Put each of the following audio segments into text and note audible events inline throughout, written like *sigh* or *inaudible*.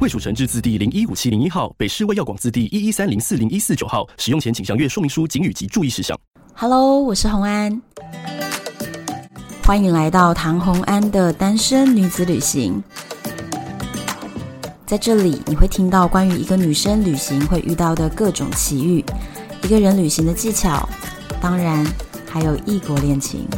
卫蜀成制字第零一五七零一号，北市卫药广字第一一三零四零一四九号。使用前请详阅说明书、警语及注意事项。Hello，我是洪安。欢迎来到唐红安的单身女子旅行。在这里，你会听到关于一个女生旅行会遇到的各种奇遇，一个人旅行的技巧，当然还有异国恋情。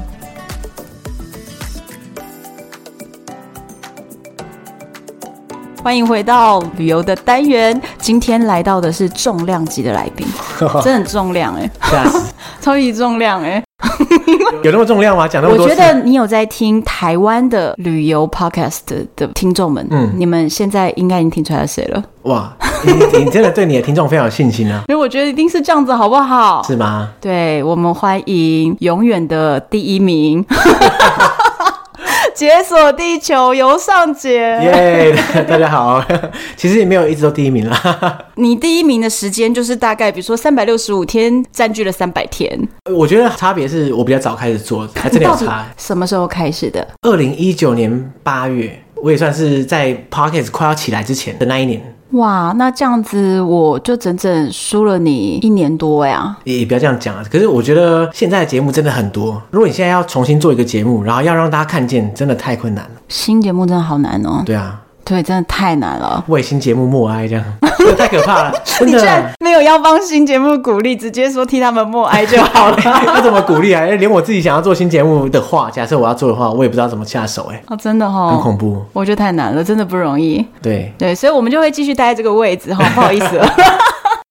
欢迎回到旅游的单元，今天来到的是重量级的来宾，*laughs* 真的很重量哎、欸，*laughs* 超级重量哎、欸。*laughs* 有那么重量吗？讲那么多。我觉得你有在听台湾的旅游 podcast 的听众们，嗯，你们现在应该已经听出来是谁了。哇，你你真的对你的听众非常有信心啊！所以我觉得一定是这样子，好不好？是吗？对，我们欢迎永远的第一名。解锁地球，游尚姐。耶，yeah, 大家好。*laughs* 其实也没有一直都第一名啦。*laughs* 你第一名的时间就是大概，比如说三百六十五天，占据了三百天。我觉得差别是我比较早开始做，还真的有差。什么时候开始的？二零一九年八月，我也算是在 Podcast 快要起来之前的那一年。哇，那这样子我就整整输了你一年多呀！也也不要这样讲啊，可是我觉得现在的节目真的很多，如果你现在要重新做一个节目，然后要让大家看见，真的太困难了。新节目真的好难哦。对啊。对，真的太难了。为新节目默哀，这样这太可怕了。*laughs* 你居然没有要帮新节目鼓励，直接说替他们默哀就好了。*laughs* 那怎么鼓励啊？连我自己想要做新节目的话，假设我要做的话，我也不知道怎么下手哎。哦，真的哈、哦，很恐怖。我觉得太难了，真的不容易。对对，所以我们就会继续待在这个位置哈，不好意思了。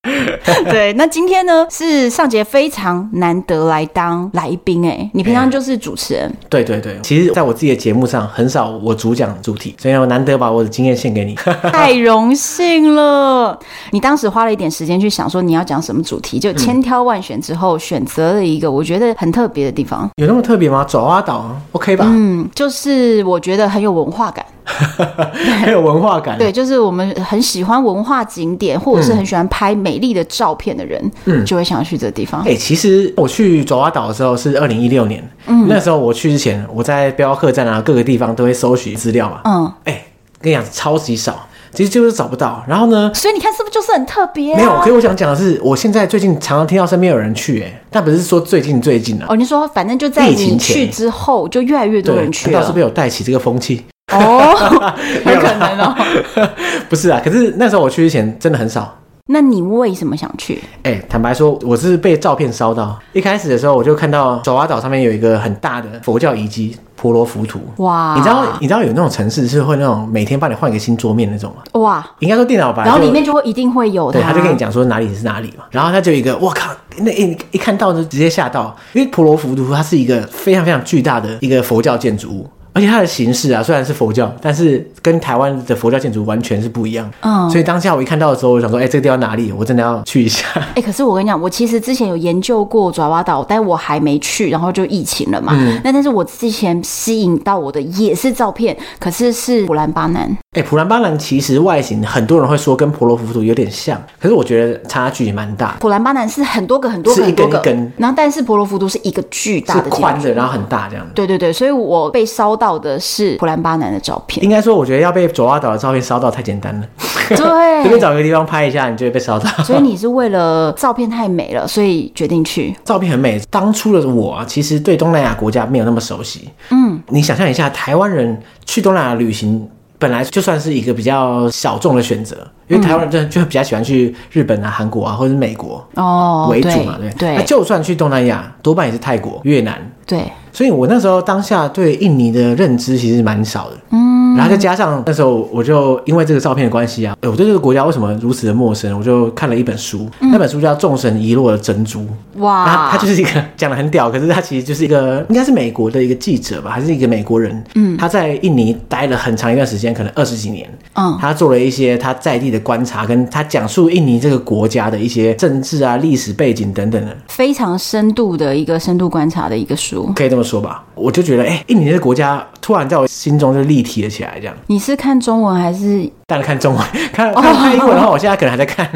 *laughs* 对，那今天呢是尚杰非常难得来当来宾哎，你平常就是主持人。*laughs* 对对对，其实在我自己的节目上很少我主讲主题，所以我难得把我的经验献给你，*laughs* 太荣幸了。你当时花了一点时间去想说你要讲什么主题，就千挑万选之后选择了一个我觉得很特别的地方。有那么特别吗？爪哇岛，OK 吧？嗯，就是我觉得很有文化感。*laughs* 很有文化感，对，就是我们很喜欢文化景点，或者是很喜欢拍美丽的照片的人，嗯，就会想要去这个地方。哎、欸，其实我去爪哇岛的时候是二零一六年，嗯，那时候我去之前，我在背包客栈啊各个地方都会搜寻资料嘛，嗯，哎、欸，跟你讲超级少，其实就是找不到。然后呢，所以你看是不是就是很特别、啊？没有，可是我想讲的是，我现在最近常常听到身边有人去、欸，哎，但不是说最近最近啊。哦，你说反正就在你去之后，就越来越多人去了，不知道是不是有带起这个风气？哦，*laughs* 有可能哦。*laughs* 不是啊，可是那时候我去之前真的很少。那你为什么想去？哎、欸，坦白说，我是被照片烧到。一开始的时候，我就看到爪哇岛上面有一个很大的佛教遗迹婆罗浮屠。哇！你知道你知道有那种城市是会那种每天帮你换一个新桌面那种吗？哇！应该说电脑吧。然后里面就会一定会有的。对，他就跟你讲说哪里是哪里嘛。然后他就一个，我靠，那一一看到就直接吓到，因为婆罗浮屠它是一个非常非常巨大的一个佛教建筑物。而且它的形式啊，虽然是佛教，但是跟台湾的佛教建筑完全是不一样。嗯，所以当下我一看到的时候，我想说，哎、欸，这个地方哪里？我真的要去一下。*laughs* 哎、欸，可是我跟你讲，我其实之前有研究过爪哇岛，但我还没去，然后就疫情了嘛。嗯。那但是我之前吸引到我的也是照片，可是是古兰巴南。哎、欸，普兰巴南其实外形很多人会说跟婆罗浮屠有点像，可是我觉得差距也蛮大。普兰巴南是很多个很多个很多个，一根一根，然后但是婆罗浮屠是一个巨大的宽的，然后很大这样。对对对，所以我被烧到的是。普兰巴南的照片，应该说，我觉得要被爪哇岛的照片烧到太简单了。*laughs* 对，随便找个地方拍一下，你就会被烧到。*laughs* 所以你是为了照片太美了，所以决定去。*laughs* 照片很美。当初的我啊，其实对东南亚国家没有那么熟悉。嗯，你想象一下，台湾人去东南亚旅行，本来就算是一个比较小众的选择，因为台湾人真的就比较喜欢去日本啊、韩国啊，或者是美国哦为主嘛，对对。那就算去东南亚，多半也是泰国、越南。对。所以我那时候当下对印尼的认知其实蛮少的。嗯。然后再加上那时候，我就因为这个照片的关系啊，我对这个国家为什么如此的陌生？我就看了一本书，嗯、那本书叫《众神遗落的珍珠》。哇！它，它就是一个 *laughs* 讲的很屌，可是他其实就是一个应该是美国的一个记者吧，还是一个美国人？嗯，他在印尼待了很长一段时间，可能二十几年。嗯，他做了一些他在地的观察，跟他讲述印尼这个国家的一些政治啊、历史背景等等的，非常深度的一个深度观察的一个书，可以这么说吧？我就觉得，哎、欸，印尼这个国家突然在我心中就立体了起来，这样。你是看中文还是？当然看中文，*laughs* 看看看英文的话，我现在可能还在看。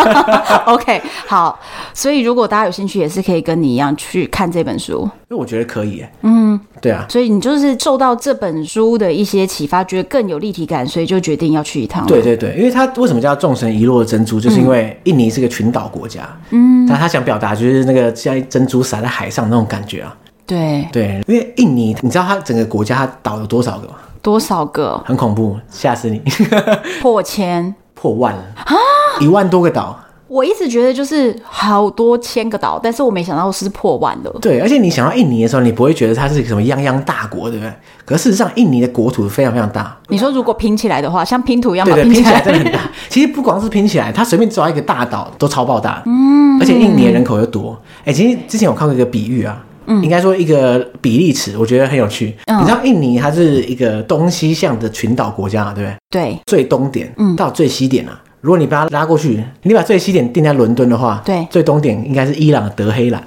*laughs* OK，好，所以如果大家有兴趣，也是可以跟你一样去看这本书。因为我觉得可以，嗯，对啊。所以你就是受到这本书的一些启发，觉得更有立体感，所以就决定要去一趟。对对对，因为它为什么叫众神遗落的珍珠，就是因为印尼是个群岛国家，嗯，但他想表达就是那个像珍珠撒在海上那种感觉啊。对对，因为印尼，你知道它整个国家它岛有多少个吗？多少个？很恐怖，吓死你！*laughs* 破千、破万啊！一万多个岛。我一直觉得就是好多千个岛，但是我没想到是破万的。对，而且你想到印尼的时候，你不会觉得它是什么泱泱大国，对不对？可是事实上，印尼的国土非常非常大。你说如果拼起来的话，像拼图一样，对对，拼起来真的很大。*laughs* 其实不光是拼起来，它随便抓一个大岛都超爆大。嗯，而且印尼的人口又多。哎，其实之前我看过一个比喻啊。应该说一个比例尺，我觉得很有趣。嗯、你知道印尼它是一个东西向的群岛国家，对不对？对。最东点到最西点啊，嗯、如果你把它拉过去，你把最西点定在伦敦的话，对，最东点应该是伊朗的德黑兰。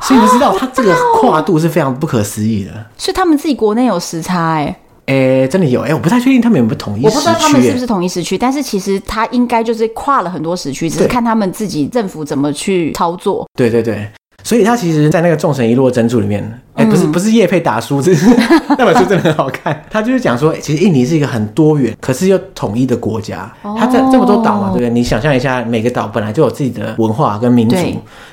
所以你知道它这个跨度是非常不可思议的。所以他们自己国内有时差哎、欸。哎、欸，真的有哎、欸，我不太确定他们有没有统一时区、欸。我不知道他们是不是统一时区，但是其实它应该就是跨了很多时区，只是看他们自己政府怎么去操作。对对对。所以他其实，在那个《众神遗落珍珠》里面，哎、欸，不是不是叶佩打书，这是 *laughs* 那本书真的很好看。他就是讲说，其实印尼是一个很多元，可是又统一的国家。它这这么多岛嘛，对不对？你想象一下，每个岛本来就有自己的文化跟民族，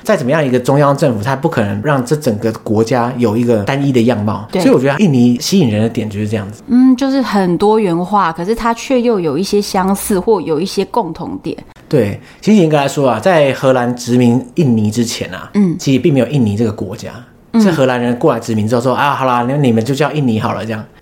再怎么样一个中央政府，它不可能让这整个国家有一个单一的样貌。所以我觉得印尼吸引人的点就是这样子。嗯，就是很多元化，可是它却又有一些相似或有一些共同点。对，其实应该来说啊，在荷兰殖民印尼之前啊，嗯，其实并没有印尼这个国家，是荷兰人过来殖民之后说啊，好啦，那你们就叫印尼好了，这样。*laughs*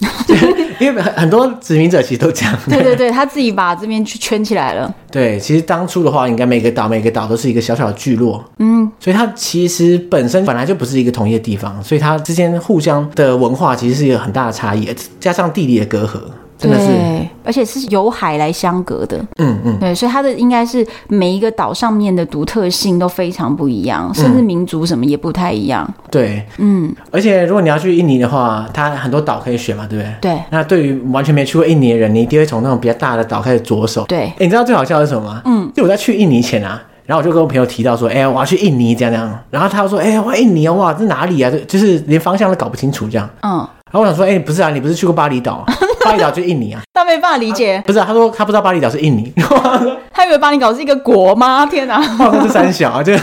因为很很多殖民者其实都这样。对对对，他自己把这边去圈起来了。对，其实当初的话，应该每个岛每个岛都是一个小小的聚落，嗯，所以它其实本身本来就不是一个统一的地方，所以它之间互相的文化其实是一个很大的差异，加上地理的隔阂。真的是，对，而且是由海来相隔的，嗯嗯，对，所以它的应该是每一个岛上面的独特性都非常不一样，甚至民族什么也不太一样。对，嗯，而且如果你要去印尼的话，它很多岛可以选嘛，对不对？对。那对于完全没去过印尼的人，你一定会从那种比较大的岛开始着手。对。哎，你知道最好笑的是什么吗？嗯，就我在去印尼前啊，然后我就跟我朋友提到说，哎，我要去印尼这样这样，然后他就说，哎，哇，印尼啊，哇，这哪里啊？就是连方向都搞不清楚这样。嗯。然后我想说，哎，不是啊，你不是去过巴厘岛？*laughs* 巴厘岛就印尼啊？他没办法理解。不是啊，他说他不知道巴厘岛是印尼。*laughs* 他以为巴厘岛是一个国吗？天哪！这是三小啊，就因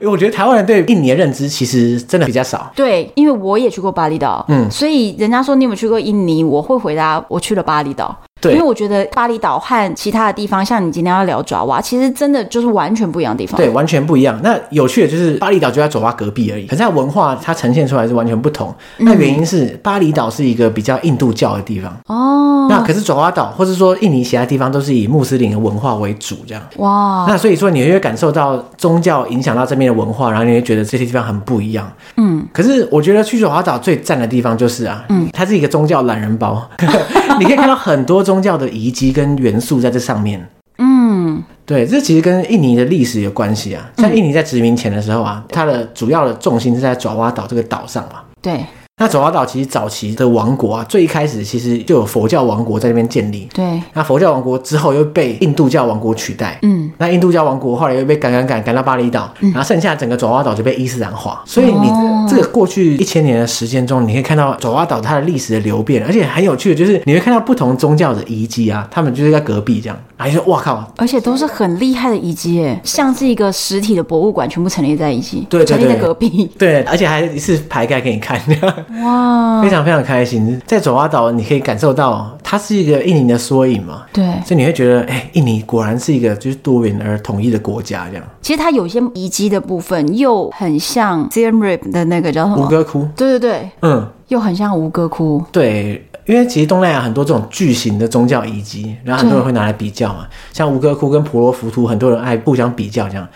为我觉得台湾人对印尼的认知其实真的比较少。对，因为我也去过巴厘岛，嗯，所以人家说你有没有去过印尼，我会回答我去了巴厘岛。对，因为我觉得巴厘岛和其他的地方，像你今天要聊爪哇，其实真的就是完全不一样的地方。对，完全不一样。那有趣的就是巴厘岛就在爪哇隔壁而已，可是它文化它呈现出来是完全不同。那原因是巴厘岛是一个比较印度教的地方哦。那可是爪哇岛或者说印尼其他地方都是以穆斯林的文化为主，这样哇。那所以说你会感受到宗教影响到这边的文化，然后你会觉得这些地方很不一样。嗯。可是我觉得去爪哇岛最赞的地方就是啊，嗯，它是一个宗教懒人包，*laughs* 你可以看到很多宗。宗教的遗迹跟元素在这上面，嗯，对，这其实跟印尼的历史有关系啊。像印尼在殖民前的时候啊，它的主要的重心是在爪哇岛这个岛上嘛。对，那爪哇岛其实早期的王国啊，最一开始其实就有佛教王国在那边建立。对，那佛教王国之后又被印度教王国取代。嗯，那印度教王国后来又被赶赶赶赶到巴厘岛，然后剩下整个爪哇岛就被伊斯兰化。所以你这个过去一千年的时间中，你可以看到爪哇岛它的历史的流变，而且很有趣的就是你会看到不同宗教的遗迹啊，他们就是在隔壁这样。然后就说哇靠，而且都是很厉害的遗迹耶，像是一个实体的博物馆，全部陈列在一起，对，对，对，陈列在隔壁，对，而且还一次排开给你看，哇，非常非常开心。在爪哇岛，你可以感受到它是一个印尼的缩影嘛，对，所以你会觉得，哎、欸，印尼果然是一个就是多元而统一的国家这样。其实它有些遗迹的部分又很像 Siem Reap 的那个叫什么？吴哥窟。对对对，嗯，又很像吴哥窟。对。因为其实东南亚很多这种巨型的宗教遗迹，然后很多人会拿来比较嘛，像吴哥窟跟婆罗浮屠，很多人爱互相比较这样。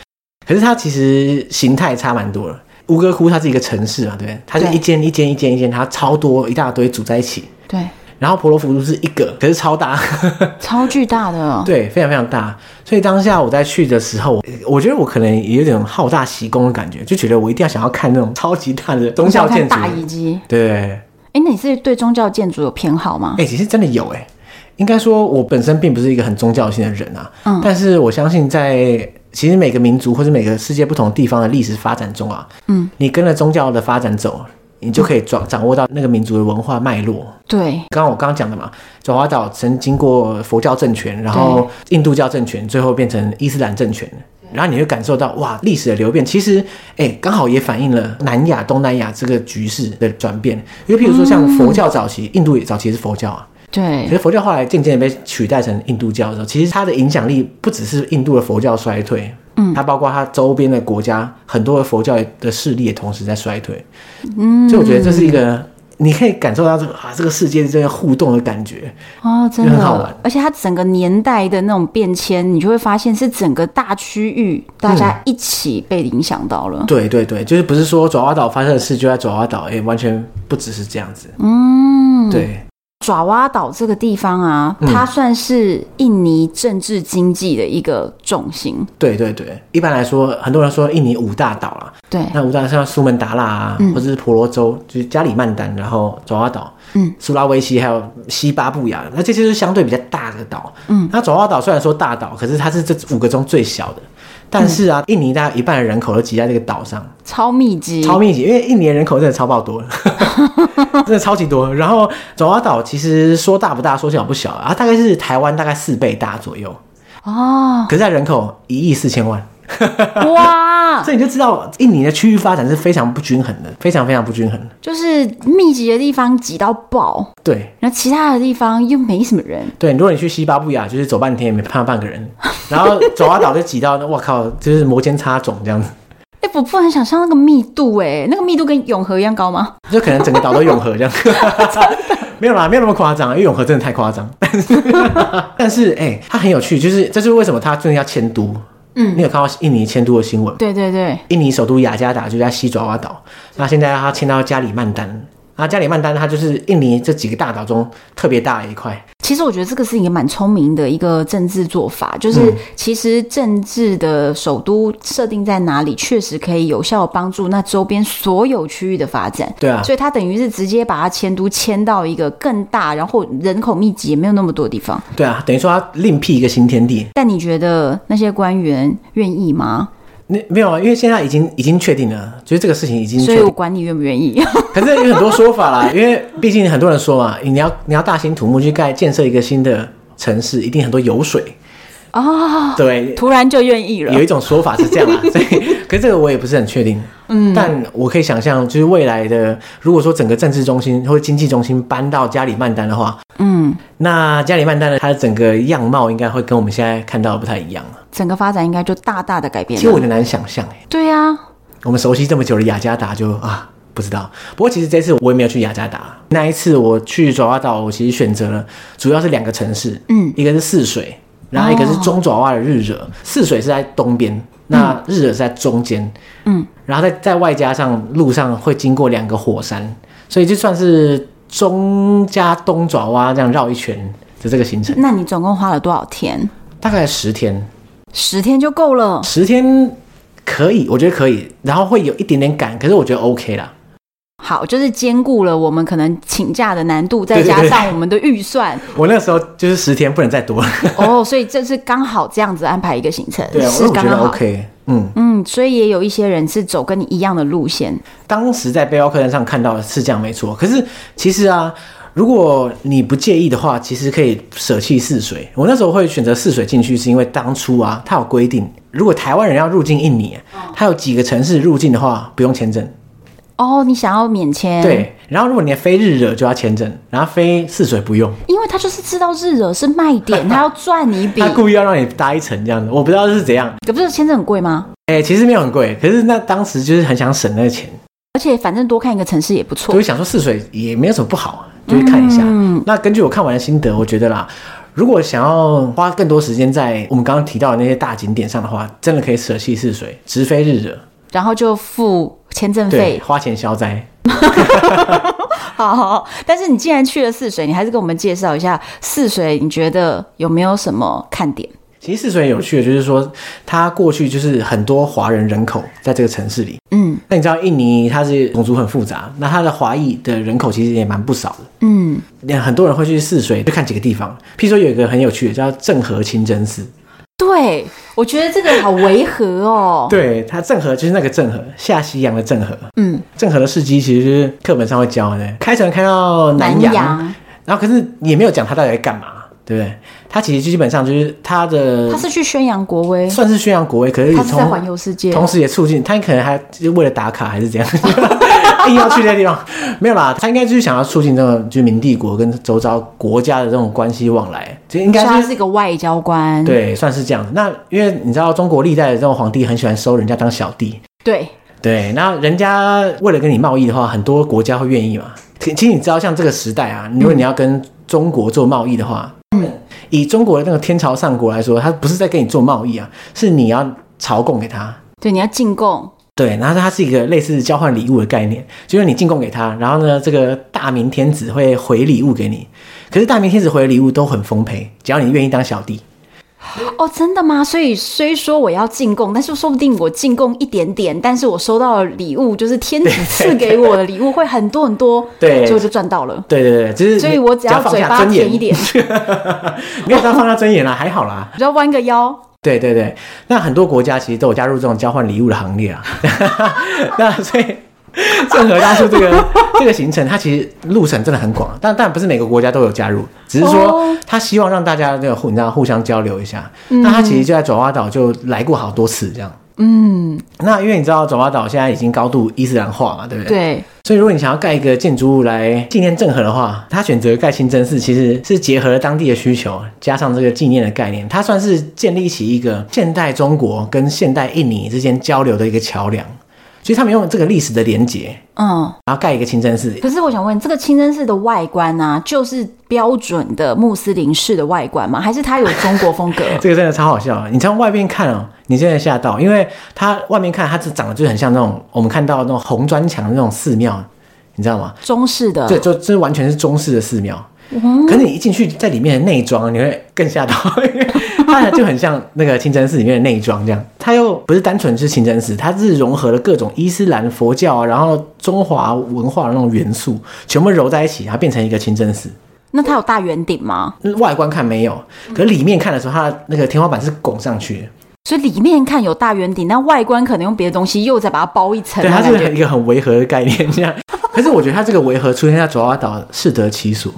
可是它其实形态差蛮多的。吴哥窟它是一个城市嘛，对不对？它是一间一间一间一间，它超多一大堆组在一起。对。然后婆罗浮屠是一个，可是超大，*laughs* 超巨大的。对，非常非常大。所以当下我在去的时候，我觉得我可能也有点好大喜功的感觉，就觉得我一定要想要看那种超级大的宗教建筑大遗迹。对。哎，那你是对宗教建筑有偏好吗？哎，其实真的有哎。应该说，我本身并不是一个很宗教性的人啊。嗯。但是我相信，在其实每个民族或者每个世界不同地方的历史发展中啊，嗯，你跟着宗教的发展走，你就可以掌掌握到那个民族的文化脉络。对。刚刚我刚刚讲的嘛，爪哇岛曾经过佛教政权，然后印度教政权，最后变成伊斯兰政权。然后你会感受到哇，历史的流变，其实哎，刚好也反映了南亚、东南亚这个局势的转变。因为譬如说，像佛教早期，嗯、印度也早期是佛教啊，对。可是佛教后来渐渐被取代成印度教的时候，其实它的影响力不只是印度的佛教衰退，嗯，它包括它周边的国家很多的佛教的势力也同时在衰退，嗯，所以我觉得这是一个。你可以感受到这个啊，这个世界这个互动的感觉哦，真的很好玩。而且它整个年代的那种变迁，你就会发现是整个大区域大家一起被影响到了。嗯。对对对，就是不是说爪哇岛发生的事就在爪哇岛，哎，完全不只是这样子。嗯，对。爪哇岛这个地方啊，它算是印尼政治经济的一个重心。嗯。对对对，一般来说，很多人说印尼五大岛啊，对，那五大像苏门答腊啊，嗯、或者是婆罗洲，就是加里曼丹，然后爪哇岛，嗯，苏拉威西还有西巴布亚，那这些是相对比较大的岛。嗯，那爪哇岛虽然说大岛，可是它是这五个中最小的。但是啊，印尼大概一半的人口都挤在这个岛上，超密集，超密集，因为印尼人口真的超爆多，*laughs* 真的超级多。然后爪哇岛其实说大不大，说小不小啊，大概是台湾大概四倍大左右哦。可是它人口一亿四千万。*laughs* 哇！所以你就知道印尼的区域发展是非常不均衡的，非常非常不均衡。就是密集的地方挤到爆，对。然后其他的地方又没什么人，对。如果你去西巴布亚，就是走半天也没看到半个人。*laughs* 然后爪哇岛就挤到，我靠，就是摩肩擦踵这样子。哎、欸，我不能想象那个密度，哎，那个密度跟永和一样高吗？就可能整个岛都永和这样。*laughs* 没有啦，没有那么夸张，因为永和真的太夸张。但是，但是，哎、欸，它很有趣，就是这就是为什么它真的要迁都。嗯，你有看到印尼迁都的新闻？对对对，印尼首都雅加达就在西爪哇岛，那现在他迁到加里曼丹。那加里曼丹它就是印尼这几个大岛中特别大的一块。其实我觉得这个是一个蛮聪明的一个政治做法，就是其实政治的首都设定在哪里，确实可以有效的帮助那周边所有区域的发展。对啊，所以它等于是直接把它迁都迁到一个更大，然后人口密集也没有那么多的地方。对啊，等于说它另辟一个新天地。但你觉得那些官员愿意吗？那没有啊，因为现在已经已经确定了，就是这个事情已经。所以我管你愿不愿意。*laughs* 可是有很多说法啦，因为毕竟很多人说嘛，你要你要大兴土木去盖建设一个新的城市，一定很多油水哦。对，突然就愿意了。有一种说法是这样啊，*laughs* 所以可是这个我也不是很确定。嗯，但我可以想象，就是未来的，如果说整个政治中心或者经济中心搬到加里曼丹的话，嗯，那加里曼丹的它的整个样貌应该会跟我们现在看到的不太一样。整个发展应该就大大的改变了。其实我有点难想象哎。对呀、啊，我们熟悉这么久的雅加达就啊不知道。不过其实这次我也没有去雅加达。那一次我去爪哇岛，我其实选择了主要是两个城市，嗯，一个是泗水，然后一个是中爪哇的日惹。泗、哦、水是在东边，那日惹是在中间，嗯，然后再再外加上路上会经过两个火山，所以就算是中加东爪哇这样绕一圈的这个行程。那你总共花了多少天？大概十天。十天就够了，十天可以，我觉得可以，然后会有一点点赶，可是我觉得 OK 啦。好，就是兼顾了我们可能请假的难度，再加上我们的预算。对对对。我那时候就是十天，不能再多了。哦，所以这是刚好这样子安排一个行程，对啊，是刚刚好。我觉得 OK，嗯嗯，所以也有一些人是走跟你一样的路线。当时在背包客栈上看到的是这样没错，可是其实啊。如果你不介意的话，其实可以舍弃泗水。我那时候会选择泗水进去，是因为当初啊，它有规定，如果台湾人要入境印尼，它有几个城市入境的话不用签证。哦，你想要免签？对。然后如果你要飞日惹就要签证，然后非泗水不用，因为他就是知道日惹是卖点，*laughs* 他要赚你一笔，他故意要让你搭一层这样子。我不知道是怎样。可不是签证很贵吗？哎、欸，其实没有很贵，可是那当时就是很想省那个钱。而且反正多看一个城市也不错，所以想说泗水也没有什么不好，就去看一下。嗯，那根据我看完的心得，我觉得啦，如果想要花更多时间在我们刚刚提到的那些大景点上的话，真的可以舍弃泗水，直飞日惹，然后就付签证费，花钱消灾。好，*laughs* 好，好，但是你既然去了泗水，你还是跟我们介绍一下泗水，你觉得有没有什么看点？其实泗水有趣的，就是说它过去就是很多华人人口在这个城市里。嗯，那你知道印尼它是种族很复杂，那它的华裔的人口其实也蛮不少的。嗯，很多人会去泗水，就看几个地方。譬如说有一个很有趣的叫郑和清真寺。对，我觉得这个好违和哦。*laughs* 对，它郑和就是那个郑和，下西洋的郑和。嗯，郑和的事迹其实就是课本上会教的，开船开到南洋，南洋然后可是也没有讲他到底在干嘛。对不对？他其实基本上就是他的，他是去宣扬国威，算是宣扬国威。可是他是在环游世界，同时也促进他可能还就为了打卡还是怎样，*laughs* *laughs* 硬要去那地方。没有啦，他应该就是想要促进这种就是明帝国跟周遭国家的这种关系往来。就应该是他是一个外交官，对，算是这样。那因为你知道中国历代的这种皇帝很喜欢收人家当小弟，对对。那人家为了跟你贸易的话，很多国家会愿意嘛。其实你知道，像这个时代啊，如果你要跟中国做贸易的话。嗯，以中国的那个天朝上国来说，他不是在跟你做贸易啊，是你要朝贡给他。对，你要进贡。对，然后它是一个类似交换礼物的概念，就是你进贡给他，然后呢，这个大明天子会回礼物给你。可是大明天子回的礼物都很丰沛，只要你愿意当小弟。哦，真的吗？所以虽说我要进贡，但是说不定我进贡一点点，但是我收到的礼物就是天子赐给我的礼物会很多很多，*laughs* 对，就赚到了。对对对，就是所以我只要嘴巴甜一点，*laughs* 没有这样放下尊严啦，还好啦，只要弯个腰。对对对，那很多国家其实都有加入这种交换礼物的行列啊，*laughs* 那所以。郑和当初这个这个行程，它其实路程真的很广，但但不是每个国家都有加入，只是说他希望让大家这个互你知道互相交流一下。嗯、那他其实就在爪哇岛就来过好多次这样。嗯，那因为你知道爪哇岛现在已经高度伊斯兰化嘛，对不对？对。所以如果你想要盖一个建筑物来纪念郑和的话，他选择盖清真寺，其实是结合了当地的需求，加上这个纪念的概念，它算是建立起一个现代中国跟现代印尼之间交流的一个桥梁。其实他们用这个历史的连接，嗯，然后盖一个清真寺。可是我想问，这个清真寺的外观呢、啊，就是标准的穆斯林式的外观吗？还是它有中国风格？*laughs* 这个真的超好笑！你从外面看哦，你现在吓到，因为它外面看它是长得就很像那种我们看到的那种红砖墙的那种寺庙，你知道吗？中式的，对，就这完全是中式的寺庙。嗯、可是你一进去，在里面的内装，你会更吓到，因为它就很像那个清真寺里面的内装这样。它又不是单纯是清真寺，它是融合了各种伊斯兰、佛教，然后中华文化的那种元素，全部揉在一起，然后变成一个清真寺。那它有大圆顶吗？外观看没有，可是里面看的时候，它那个天花板是拱上去的。所以里面看有大圆顶，那外观可能用别的东西又再把它包一层。对，它是一个很违和的概念这样。可是我觉得它这个违和出现在爪哇岛适得其所。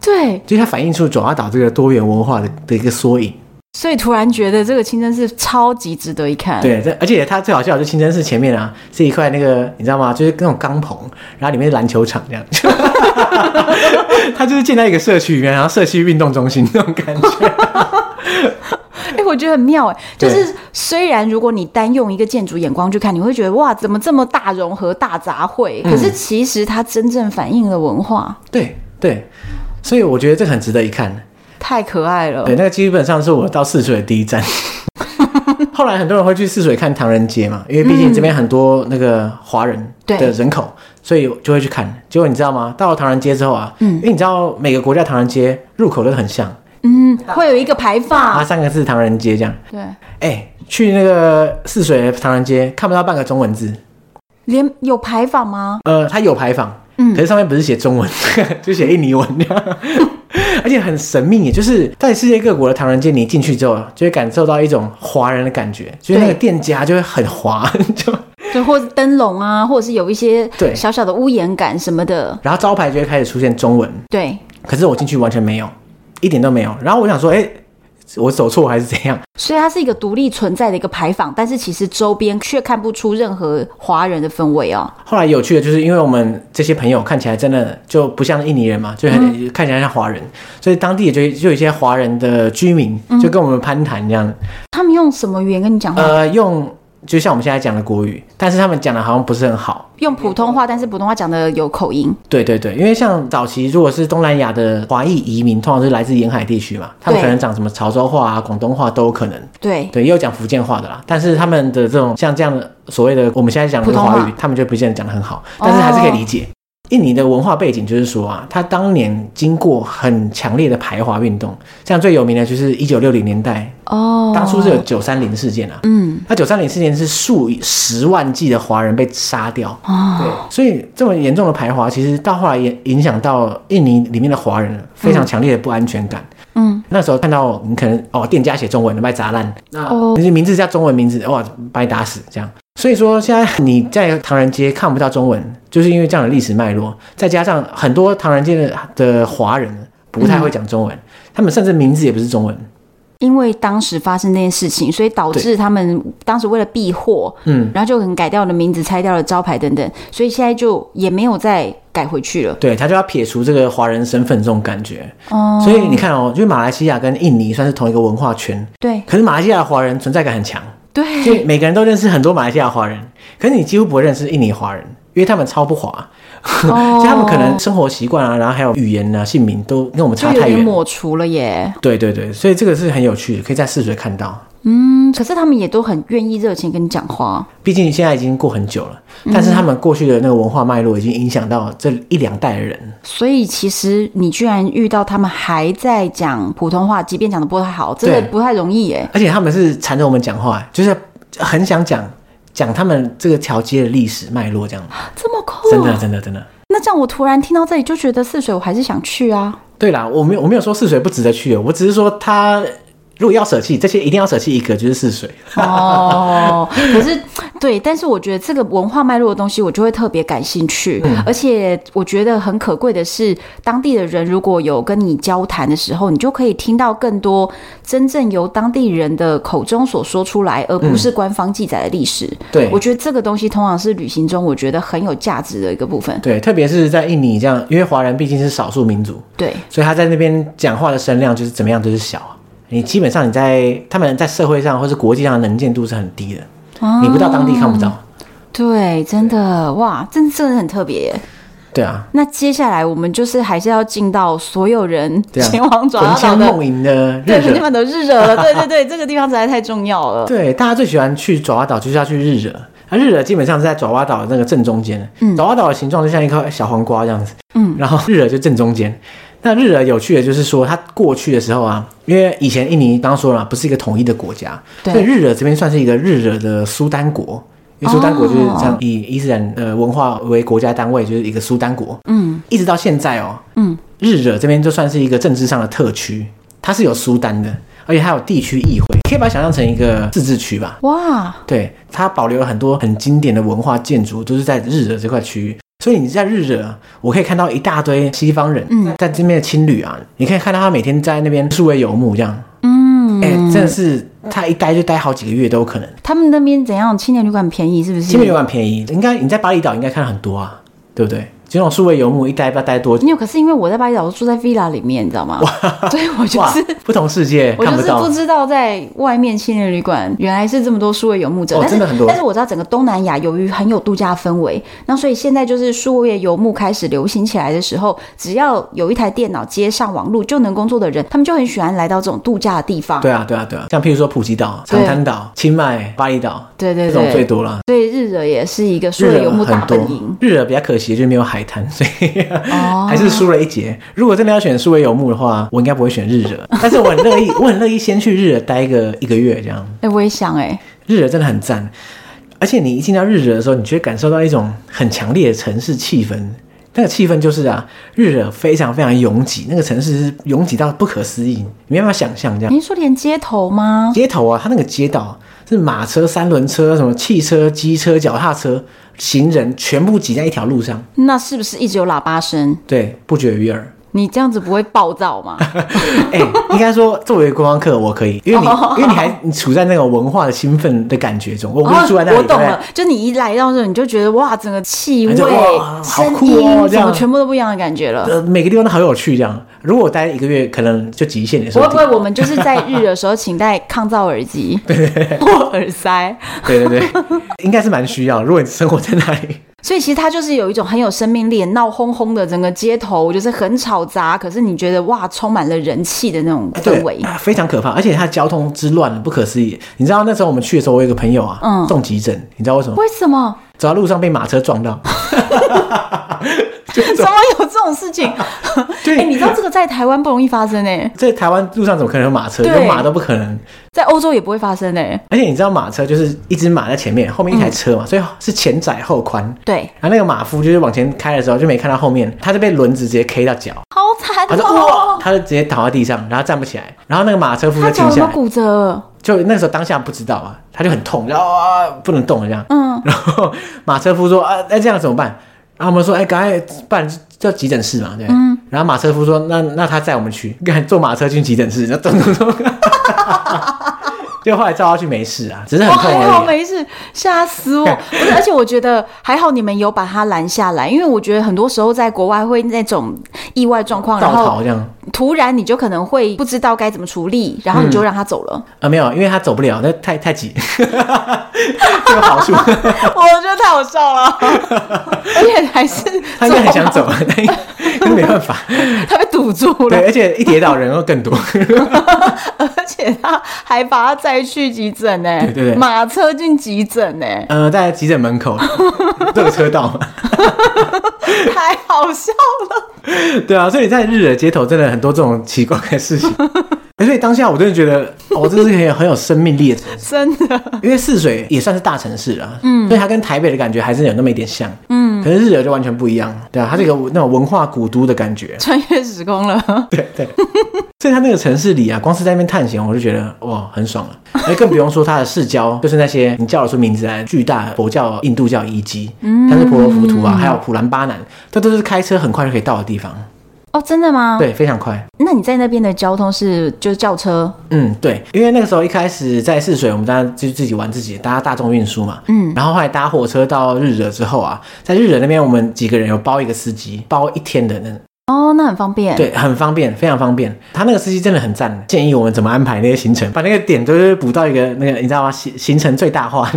对，就它反映出爪哇岛这个多元文化的的一个缩影，所以突然觉得这个清真寺超级值得一看。对，这而且它最好笑就是清真寺前面啊是一块那个你知道吗？就是那种钢棚，然后里面是篮球场这样，它就是建在一个社区里面，然后社区运动中心那种感觉。哎、欸，我觉得很妙哎，就是虽然如果你单用一个建筑眼光去看，你会觉得哇，怎么这么大融合大杂烩？可是其实它真正反映了文化。对对。所以我觉得这很值得一看，太可爱了。对，那个基本上是我到泗水的第一站。*laughs* 后来很多人会去泗水看唐人街嘛，因为毕竟这边很多那个华人的人口，嗯、所以就会去看。结果你知道吗？到了唐人街之后啊，嗯，因为你知道每个国家唐人街入口都很像，嗯，会有一个牌坊，啊，三个字唐人街这样。对，哎、欸，去那个泗水的唐人街看不到半个中文字，连有牌坊吗？呃，它有牌坊。嗯，可是上面不是写中文，*laughs* 就写印尼文，*laughs* 而且很神秘。也就是在世界各国的唐人街，你进去之后，就会感受到一种华人的感觉，就是那个店家就会很华，*laughs* 就对，或者灯笼啊，或者是有一些对。小小的屋檐感什么的，然后招牌就会开始出现中文，对，可是我进去完全没有，一点都没有。然后我想说，哎，我走错还是怎样？所以它是一个独立存在的一个牌坊，但是其实周边却看不出任何华人的氛围哦。后来有趣的就是，因为我们这些朋友看起来真的就不像印尼人嘛，就很、嗯、看起来像华人，所以当地也就就有一些华人的居民就跟我们攀谈这样。嗯、他们用什么语言跟你讲话？呃，用。就像我们现在讲的国语，但是他们讲的好像不是很好，用普通话，但是普通话讲的有口音。对对对，因为像早期如果是东南亚的华裔移民，通常是来自沿海地区嘛，他们可能讲什么潮州话啊、广东话都有可能。对对，也有讲福建话的啦，但是他们的这种像这样的所谓的我们现在讲的华语，他们就不见得讲的很好，但是还是可以理解。哦印尼的文化背景就是说啊，它当年经过很强烈的排华运动，像最有名的就是一九六零年代哦，当初是有九三零事件啊，嗯，那九三零事件是数以十万计的华人被杀掉。哦，对，所以这么严重的排华，其实到后来也影响到印尼里面的华人非常强烈的不安全感。嗯，那时候看到你可能哦，店家写中文的卖砸烂，那那些名字叫中文名字，哇，把你打死这样。所以说，现在你在唐人街看不到中文，就是因为这样的历史脉络，再加上很多唐人街的的华人不太会讲中文，嗯、他们甚至名字也不是中文。因为当时发生那件事情，所以导致他们当时为了避祸，嗯，然后就可能改掉了名字，拆掉了招牌等等，所以现在就也没有再改回去了。对，他就要撇除这个华人身份这种感觉。哦，所以你看哦，就是马来西亚跟印尼算是同一个文化圈，对，可是马来西亚的华人存在感很强。对，所以每个人都认识很多马来西亚华人，可是你几乎不会认识印尼华人，因为他们超不华，*laughs* 所以、他们可能生活习惯啊，然后还有语言啊、姓名都跟我们差太远，抹除了耶。对对对，所以这个是很有趣的，可以在泗水看到。嗯，可是他们也都很愿意热情跟你讲话。毕竟现在已经过很久了，但是他们过去的那个文化脉络已经影响到这一两代的人。所以其实你居然遇到他们还在讲普通话，即便讲的不太好，真的不太容易耶。而且他们是缠着我们讲话，就是很想讲讲他们这个条街的历史脉络，这样。这么酷？真的真的真的。那这样我突然听到这里就觉得泗水，我还是想去啊。对啦，我没有我没有说泗水不值得去哦，我只是说他。如果要舍弃这些，一定要舍弃一个，就是泗水。哦，可是对，但是我觉得这个文化脉络的东西，我就会特别感兴趣。嗯、而且我觉得很可贵的是，当地的人如果有跟你交谈的时候，你就可以听到更多真正由当地人的口中所说出来，而不是官方记载的历史。嗯、对，我觉得这个东西通常是旅行中我觉得很有价值的一个部分。对，特别是在印尼这样，因为华人毕竟是少数民族，对，所以他在那边讲话的声量就是怎么样都是小。你基本上你在他们在社会上或是国际上的能见度是很低的，哦、你不到当地看不到。对，真的哇，真的真的很特别耶。对啊。那接下来我们就是还是要进到所有人前往爪哇岛的魂牵梦萦的对，地方都日惹了。对对对，这个地方实在太重要了。对，大家最喜欢去爪哇岛就是要去日惹。那日惹基本上是在爪哇岛的那个正中间。嗯。爪哇岛的形状就像一颗小黄瓜这样子。嗯。然后日惹就正中间。那日惹有趣的就是说，它过去的时候啊，因为以前印尼刚刚说了，不是一个统一的国家，对所以日惹这边算是一个日惹的苏丹国。因为苏丹国就是这样以伊斯兰呃文化为国家单位，就是一个苏丹国。嗯，一直到现在哦，嗯，日惹这边就算是一个政治上的特区，它是有苏丹的，而且还有地区议会，可以把它想象成一个自治区吧。哇，对，它保留了很多很经典的文化建筑，都是在日惹这块区域。所以你在日惹，我可以看到一大堆西方人，嗯，在这边的青旅啊，你可以看到他每天在那边数位游牧这样，嗯，哎、欸，真的是他一待就待好几个月都有可能。他们那边怎样？青年旅馆便宜是不是？青年旅馆便宜，应该你在巴厘岛应该看到很多啊，对不对？这种数位游牧一待不待多久？没有，可是因为我在巴厘岛住在 villa 里面，你知道吗？哇，*laughs* 对，我就是不同世界，*laughs* 我就是不知道在外面青年旅馆原来是这么多数位游牧者，哦、真的很多。但是我知道整个东南亚由于很有度假氛围，那所以现在就是数位游牧开始流行起来的时候，只要有一台电脑接上网络就能工作的人，他们就很喜欢来到这种度假的地方。对啊，对啊，对啊，像譬如说普吉岛、长滩岛、清迈、巴厘岛，对对对，这种最多了。所以日惹也是一个数位游牧大本营。日惹比较可惜就是没有海滩，*laughs* 所以。哦，还是输了一节。如果真的要选数位游牧的话，我应该不会选日惹，*laughs* 但是我很乐意，我很乐意先去日惹待个一个月这样。哎、欸，我也想哎、欸，日惹真的很赞，而且你一进到日惹的时候，你就会感受到一种很强烈的城市气氛。那个气氛就是啊，日惹非常非常拥挤，那个城市是拥挤到不可思议，你没办法想象这样。您说连街头吗？街头啊，它那个街道。是马车、三轮车、什么汽车、机车、脚踏车、行人，全部挤在一条路上。那是不是一直有喇叭声？对，不绝于耳。你这样子不会暴躁吗？*laughs* 哎、欸，应该说作为观光客，我可以，因为你，oh. 因为你还你处在那种文化的兴奋的感觉中。我不是住在那里，我懂了。就你一来到这，你就觉得哇，整个气味、声酷音，哦，怎么全部都不一样的感觉了。呃，每个地方都好有趣，这样。如果我待一个月，可能就极限的时候。不会不会，我们就是在日的时候，请戴抗噪耳机，*laughs* 对对对，或耳塞。对对对，应该是蛮需要。如果你生活在那里。所以其实它就是有一种很有生命力、闹哄哄的整个街头，就是很吵杂，可是你觉得哇，充满了人气的那种氛围，非常可怕。而且它交通之乱不可思议。你知道那时候我们去的时候，我有一个朋友啊，嗯，送急诊，你知道为什么？为什么？走在路上被马车撞到。*laughs* *laughs* 怎么有这种事情？*laughs* 对、欸，你知道这个在台湾不容易发生哎、欸，在台湾路上怎么可能有马车？有马都不可能。在欧洲也不会发生哎、欸。而且你知道马车就是一只马在前面，后面一台车嘛，嗯、所以是前窄后宽。对。然后那个马夫就是往前开的时候就没看到后面，他就被轮子直接 K 到脚，好惨、哦。他说哇，他就直接倒在地上，然后站不起来。然后那个马车夫就停下来，骨折。就那个时候当下不知道啊，他就很痛，然后啊不能动了这样。嗯。然后马车夫说啊，那这样怎么办？然后我们说，哎，赶快办叫急诊室嘛，对。嗯。然后马车夫说，那那他载我们去，赶紧坐马车去急诊室，然后咚咚咚。就后来照下去没事啊，只是很痛而已。还好没事，吓死我！不是，而且我觉得还好你们有把他拦下来，因为我觉得很多时候在国外会那种意外状况，然后突然你就可能会不知道该怎么处理，然后你就让他走了。啊，没有，因为他走不了，那太太挤。*laughs* 这个好处，我觉得太好笑了，*laughs* 而且还是他应该很想走，但是没办法，他被堵住了。对，而且一跌倒人会更多，*laughs* 而且他还把他载去急诊呢、欸。对对对，马车进急诊呢、欸。呃，在急诊门口 *laughs* 这个车道嘛，*laughs* 太好笑了。对啊，所以在日的街头真的很多这种奇怪的事情。*laughs* 所以当下我真的觉得，哦，这是很有很有生命力的城市，真的。因为泗水也算是大城市啊，嗯，所以它跟台北的感觉还是有那么一点像，嗯。可是日惹就完全不一样，对啊，它这个那种文化古都的感觉，穿越时空了，对对。所以它那个城市里啊，光是在那边探险，我就觉得哇，很爽了。而 *laughs* 更不用说他的市郊，就是那些你叫得出名字来巨大佛教、印度教遗迹，嗯，但是婆罗浮屠啊，还有普兰巴南，这都是开车很快就可以到的地方。哦，真的吗？对，非常快。那你在那边的交通是就是叫车？嗯，对，因为那个时候一开始在泗水，我们大家就自己玩自己，搭大众运输嘛。嗯，然后后来搭火车到日惹之后啊，在日惹那边，我们几个人有包一个司机，包一天的那。很方便。对，很方便，非常方便。他那个司机真的很赞，建议我们怎么安排那些行程，把那个点都是补到一个那个，你知道吗？行行程最大化。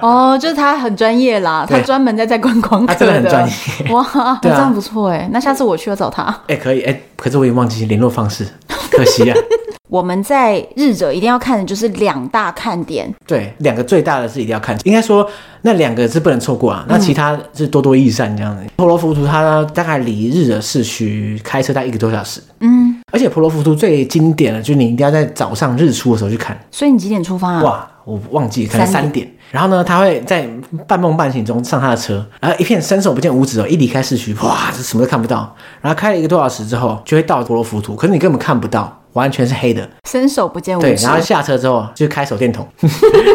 哦，就是他很专业啦，他专门在在观光。他真的很专业。哇，这样不错哎，那下次我去要找他。哎，可以哎，可是我也忘记联络方式，可惜啊。*laughs* 我们在日惹一定要看的就是两大看点，对，两个最大的是一定要看，应该说那两个是不能错过啊，那其他是多多益善这样子。婆罗浮屠它大概离日惹市区开车大概一个多小时，嗯，而且婆罗浮屠最经典的就是你一定要在早上日出的时候去看。所以你几点出发啊？哇，我忘记可能三点。然后呢，他会在半梦半醒中上他的车，然后一片伸手不见五指哦，一离开市区，哇，这什么都看不到。然后开了一个多小时之后，就会到婆罗浮屠，可是你根本看不到。完全是黑的，伸手不见五指。对，然后下车之后就开手电筒，*laughs*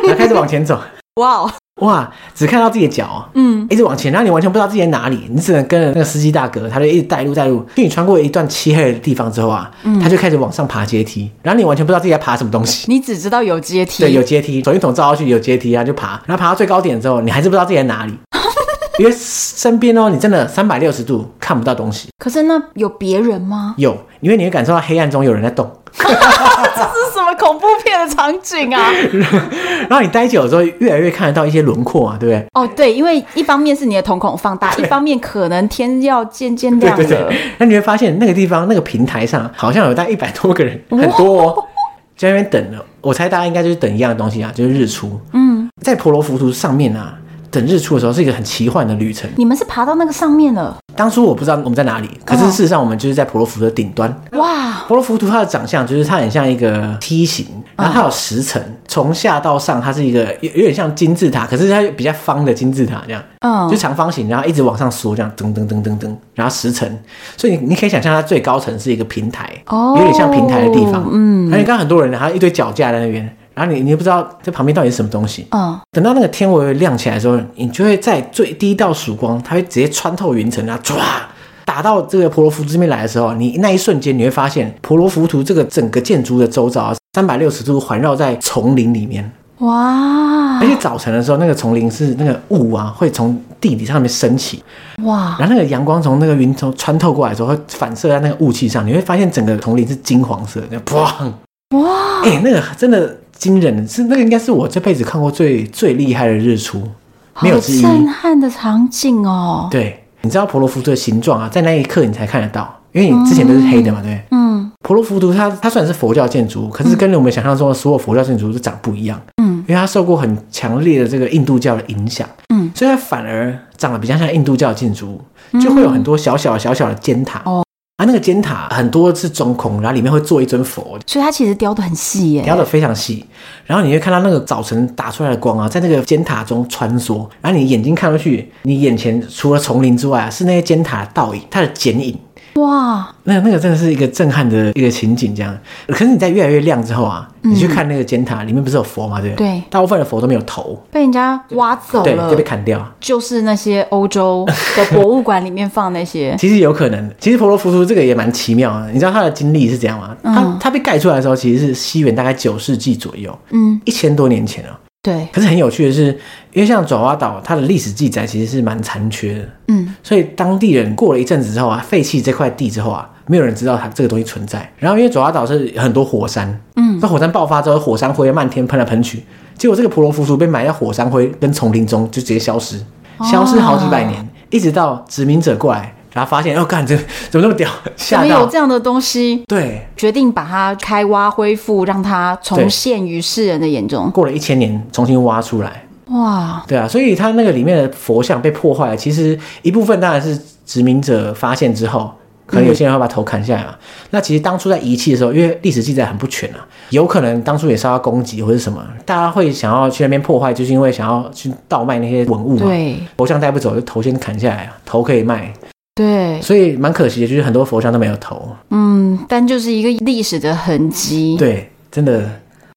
然后开始往前走。*laughs* 哇哦，哇，只看到自己的脚，嗯，一直往前，然后你完全不知道自己在哪里，你只能跟着那个司机大哥，他就一直带路带路。就你穿过一段漆黑的地方之后啊，嗯，他就开始往上爬阶梯，然后你完全不知道自己在爬什么东西，你只知道有阶梯，对，有阶梯，手电筒照下去有阶梯啊，就爬，然后爬到最高点之后，你还是不知道自己在哪里。*laughs* 因为身边哦，你真的三百六十度看不到东西。可是那有别人吗？有，因为你会感受到黑暗中有人在动。*laughs* *laughs* 恐怖片的场景啊？*laughs* 然后你待久了之后，越来越看得到一些轮廓啊，对不对？哦，对，因为一方面是你的瞳孔放大，一方面可能天要渐渐亮了。对对对。那你会发现那个地方那个平台上好像有大概一百多个人，很多哦，在那边等了。我猜大家应该就是等一样的东西啊，就是日出。嗯，在婆罗浮屠上面啊。等日出的时候是一个很奇幻的旅程。你们是爬到那个上面了？当初我不知道我们在哪里，可是事实上我们就是在婆罗浮屠的顶端。哇！婆罗浮图它的长相就是它很像一个梯形，然后它有十层，从下到上它是一个有有点像金字塔，可是它比较方的金字塔这样。嗯，就长方形，然后一直往上缩，这样噔噔噔噔噔，然后十层，所以你你可以想象它最高层是一个平台，哦，有点像平台的地方。嗯，而且刚刚很多人，然后一堆脚架在那边。然后你你又不知道这旁边到底是什么东西。嗯，等到那个天微微亮起来的时候，你就会在最第一道曙光，它会直接穿透云层啊，唰打到这个婆罗浮屠这边来的时候，你那一瞬间你会发现婆罗浮屠这个整个建筑的周遭啊，三百六十度环绕在丛林里面。哇！而且早晨的时候，那个丛林是那个雾啊，会从地底上面升起。哇！然后那个阳光从那个云层穿透过来的时候，会反射在那个雾气上，你会发现整个丛林是金黄色的，砰！哇！哎、欸，那个真的惊人，是那个应该是我这辈子看过最最厉害的日出，没有之一。震撼的场景哦。对，你知道婆罗浮屠的形状啊，在那一刻你才看得到，因为你之前都是黑的嘛，对？嗯。婆罗浮屠它它虽然是佛教建筑，可是跟我们想象中的所有佛教建筑都长不一样。嗯。因为它受过很强烈的这个印度教的影响。嗯。所以它反而长得比较像印度教建筑，就会有很多小小小小的尖塔。哦。啊，那个尖塔很多是中空，然后里面会做一尊佛，所以它其实雕的很细耶，雕的非常细。然后你会看到那个早晨打出来的光啊，在那个尖塔中穿梭，然后你眼睛看过去，你眼前除了丛林之外啊，是那些尖塔的倒影，它的剪影。哇，那那个真的是一个震撼的一个情景，这样。可是你在越来越亮之后啊，你去看那个尖塔里面不是有佛吗？对不对？对，大部分的佛都没有头，被人家挖走了，对，就被砍掉。就是那些欧洲的博物馆里面放那些，*laughs* 其实有可能。其实婆罗浮屠这个也蛮奇妙的，你知道它的经历是怎样吗？它、嗯、它被盖出来的时候，其实是西元大概九世纪左右，嗯，一千多年前了。对，可是很有趣的是，因为像爪哇岛，它的历史记载其实是蛮残缺的，嗯，所以当地人过了一阵子之后啊，废弃这块地之后啊，没有人知道它这个东西存在。然后因为爪哇岛是很多火山，嗯，那火山爆发之后，火山灰漫天喷来喷去，结果这个婆罗浮屠被埋在火山灰跟丛林中，就直接消失，消失好几百年，哦、一直到殖民者过来。然后发现，哦，干这怎么那么屌？怎么有这样的东西？对，决定把它开挖恢复，让它重现于世人的眼中。过了一千年，重新挖出来。哇，对啊，所以它那个里面的佛像被破坏了，其实一部分当然是殖民者发现之后，可能有些人会把头砍下来嘛。嗯、那其实当初在遗弃的时候，因为历史记载很不全啊，有可能当初也受到攻击或者什么，大家会想要去那边破坏，就是因为想要去盗卖那些文物嘛。对，佛像带不走，就头先砍下来啊，头可以卖。对，所以蛮可惜的，就是很多佛像都没有头。嗯，但就是一个历史的痕迹。对，真的。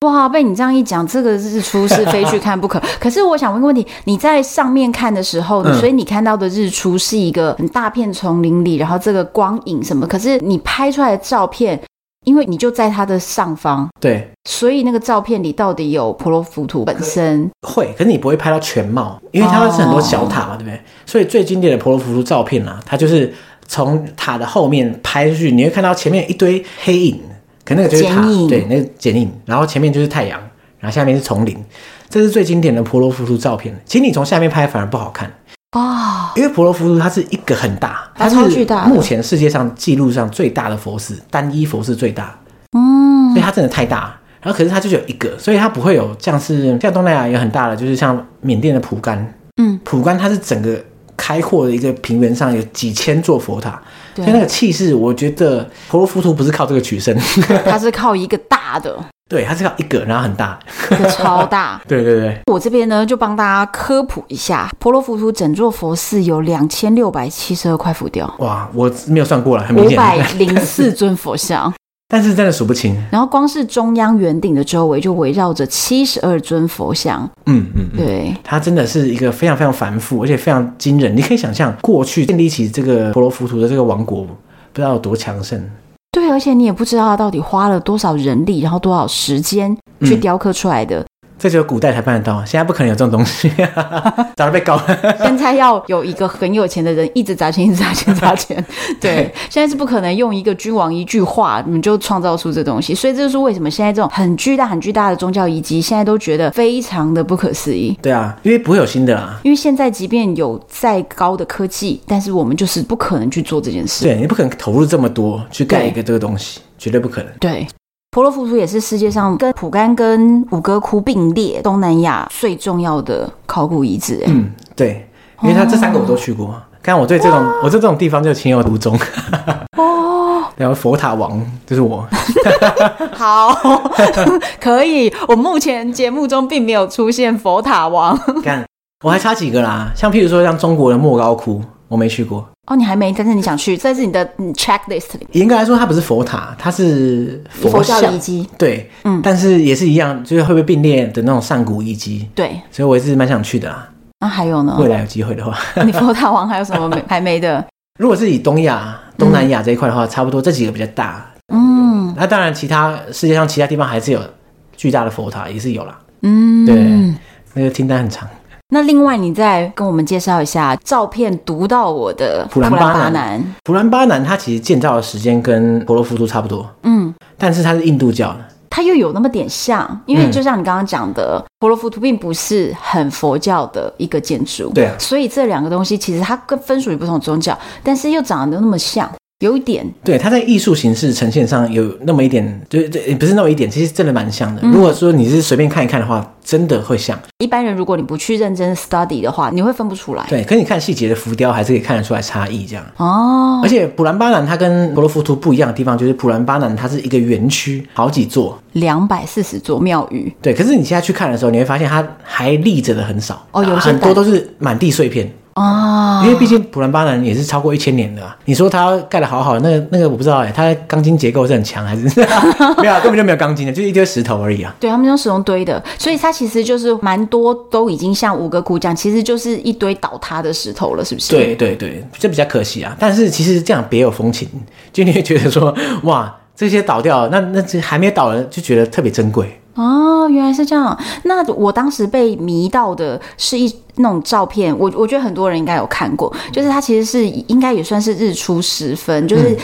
哇，被你这样一讲，这个日出是非去看不可。*laughs* 可是我想问个问题，你在上面看的时候，所以你看到的日出是一个很大片丛林里，然后这个光影什么？可是你拍出来的照片。因为你就在它的上方，对，所以那个照片里到底有婆罗浮屠本身会，可是你不会拍到全貌，因为它是很多小塔嘛，哦、对不对？所以最经典的婆罗浮屠照片啊，它就是从塔的后面拍出去，你会看到前面一堆黑影，可那个就是塔，对，那个剪影，然后前面就是太阳，然后下面是丛林，这是最经典的婆罗浮屠照片。其实你从下面拍反而不好看。哦，因为婆罗浮屠它是一个很大，它超巨大，目前世界上记录上最大的佛寺，单一佛寺最大，嗯，所以它真的太大。然后可是它就只有一个，所以它不会有像是像东南亚有很大的，就是像缅甸的蒲甘，嗯，蒲甘它是整个开阔的一个平原上有几千座佛塔，对。所以那个气势，我觉得婆罗浮屠不是靠这个取胜，*laughs* 它是靠一个大的。对，它是靠一个，然后很大，超大。*laughs* 对对对，我这边呢就帮大家科普一下，婆罗浮屠整座佛寺有两千六百七十二块浮雕。哇，我没有算过了，很明显。五百零四尊佛像，*laughs* 但是真的数不清。然后光是中央圆顶的周围就围绕着七十二尊佛像。嗯嗯，嗯对，它真的是一个非常非常繁复，而且非常惊人。你可以想象，过去建立起这个婆罗浮屠的这个王国，不知道有多强盛。对，而且你也不知道他到底花了多少人力，然后多少时间去雕刻出来的。嗯这只有古代才办得到，现在不可能有这种东西，*laughs* 早就被告了。现在要有一个很有钱的人一直砸钱，一直砸钱，砸钱。*laughs* 对，对现在是不可能用一个君王一句话，你们就创造出这东西。所以这就是为什么现在这种很巨大、很巨大的宗教遗迹，现在都觉得非常的不可思议。对啊，因为不会有新的啦。因为现在即便有再高的科技，但是我们就是不可能去做这件事。对，你不可能投入这么多去盖一个这个东西，对绝对不可能。对。婆罗浮屠也是世界上跟蒲甘跟五哥窟并列东南亚最重要的考古遗址。嗯，对，因为他这三个我都去过。刚刚、哦、我对这种我对这种地方就情有独钟。哦，*laughs* 然后佛塔王就是我。*laughs* 好，*laughs* 可以。我目前节目中并没有出现佛塔王。看，我还差几个啦，像譬如说像中国的莫高窟，我没去过。哦，你还没，但是你想去，这是你的你 checklist 里面。严格来说，它不是佛塔，它是佛佛教像遗迹。对，嗯但是也是一样，就是会不会并列的那种上古遗迹，对，所以我也是蛮想去的啦。那还有呢？未来有机会的话，*laughs* 你佛塔王还有什么没还没的？如果是以东亚、东南亚这一块的话，差不多这几个比较大。嗯那当然，其他世界上其他地方还是有巨大的佛塔，也是有啦。嗯，对，那个听单很长。那另外，你再跟我们介绍一下照片读到我的普兰巴南。南。普兰巴南它其实建造的时间跟婆罗浮屠差不多，嗯，但是它是印度教的。它又有那么点像，因为嗯。就像你刚刚讲的，婆罗浮屠并不是很佛教的一个建筑，对啊。所以这两个东西其实它跟分属于不同宗教，但是又长得那么像，有一点，对，它在艺术形式呈现上有那么一点，就是这不是那么一点，其实真的蛮像的。嗯如果说你是随便看一看的话，真的会像。一般人如果你不去认真 study 的话，你会分不出来。对，可你看细节的浮雕，还是可以看得出来差异这样。哦而，且普兰巴南它跟婆罗浮图不一样的地方，就是普兰巴南它是一个园区，好几座。两百四十座庙宇，对，可是你现在去看的时候，你会发现它还立着的很少哦很多都是满地碎片。哦，因为毕竟普兰巴南也是超过一千年的、啊，你说它盖得好好，那个那个我不知道哎，它钢筋结构是很强还是 *laughs* 没有、啊，根本就没有钢筋的，就是一堆石头而已啊。对他们用石头堆的，所以它其实就是蛮多都已经像五个窟这样，其实就是一堆倒塌的石头了，是不是？对对对，这比较可惜啊。但是其实这样别有风情，就你会觉得说，哇，这些倒掉了，那那这还没倒了，就觉得特别珍贵。哦，原来是这样。那我当时被迷到的是一那种照片，我我觉得很多人应该有看过，就是它其实是应该也算是日出时分，就是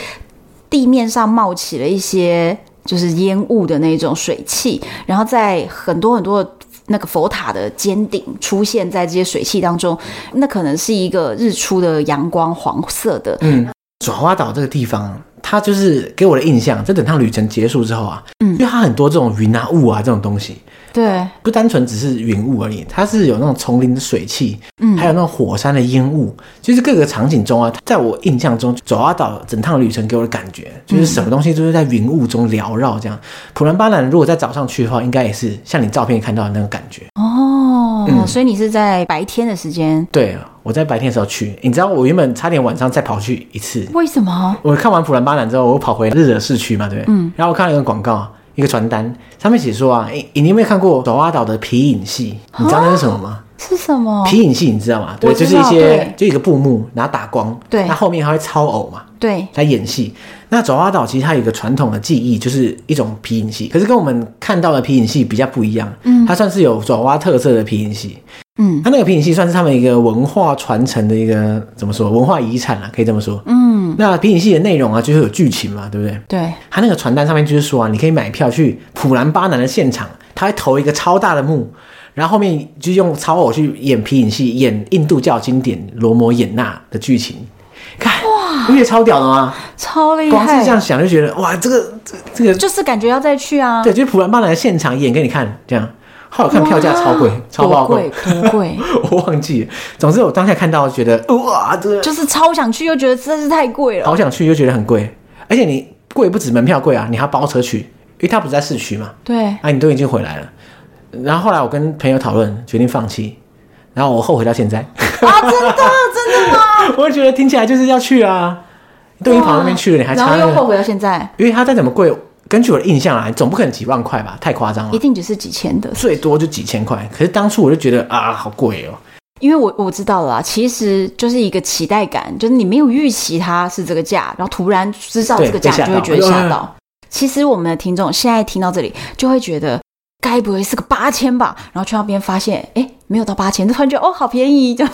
地面上冒起了一些就是烟雾的那种水汽，然后在很多很多的那个佛塔的尖顶出现在这些水汽当中，那可能是一个日出的阳光，黄色的。嗯，爪哇岛这个地方，它就是给我的印象，在整趟旅程结束之后啊，嗯，因为它很多这种云啊、雾啊这种东西。对，不单纯只是云雾而已，它是有那种丛林的水汽，嗯，还有那种火山的烟雾，就是各个场景中啊，在我印象中，爪哇岛整趟旅程给我的感觉，就是什么东西都是在云雾中缭绕这样。普兰巴南如果在早上去的话，应该也是像你照片看到的那个感觉。哦，嗯所以你是在白天的时间？对，我在白天的时候去，你知道我原本差点晚上再跑去一次，为什么？我看完普兰巴南之后，我跑回日惹市区嘛，对不对？嗯，然后我看了一个广告。一个传单上面写说啊，你，你有没有看过爪哇岛的皮影戏？你知道那是什么吗？是什么？皮影戏你知道吗？对，就是一些就一个布幕，然后打光，对那后面还会超偶嘛，对，来演戏。那爪哇岛其实它有一个传统的技艺，就是一种皮影戏，可是跟我们看到的皮影戏比较不一样。嗯，它算是有爪哇特色的皮影戏。嗯，它那个皮影戏算是他们一个文化传承的一个怎么说文化遗产啊，可以这么说。嗯，那皮影戏的内容啊，就是有剧情嘛，对不对？对，它那个传单上面就是说啊，你可以买票去普兰巴南的现场，他会投一个超大的幕，然后后面就用超偶去演皮影戏，演印度教经典《罗摩衍那》的剧情。不觉得超屌的吗？超厉光是害，这样想就觉得哇，这个这这个就是感觉要再去啊。对，就是普兰巴南的现场演给你看，这样。后来看票价超贵，超爆贵，多贵。*laughs* 我忘记了。总之我当下看到觉得哇，这个就是超想去，又觉得实在是太贵了。好想去，又觉得很贵，而且你贵不止门票贵啊，你还要包车去，因为它不在市区嘛。对，啊，你都已经回来了。然后后来我跟朋友讨论，决定放弃。然后我后悔到现在。啊，真的？*laughs* 我觉得听起来就是要去啊，都已经跑那边去了，你还然后又后悔到现在。因为它再怎么贵，根据我的印象啊，总不可能几万块吧，太夸张了。一定只是几千的，最多就几千块。可是当初我就觉得啊，好贵哦。因为我我知道了啦，其实就是一个期待感，就是你没有预期它是这个价，然后突然知道这个价，就会觉得吓到。*laughs* 其实我们的听众现在听到这里，就会觉得该不会是个八千吧？然后去那边发现，哎，没有到八千，突然觉得哦，好便宜。这样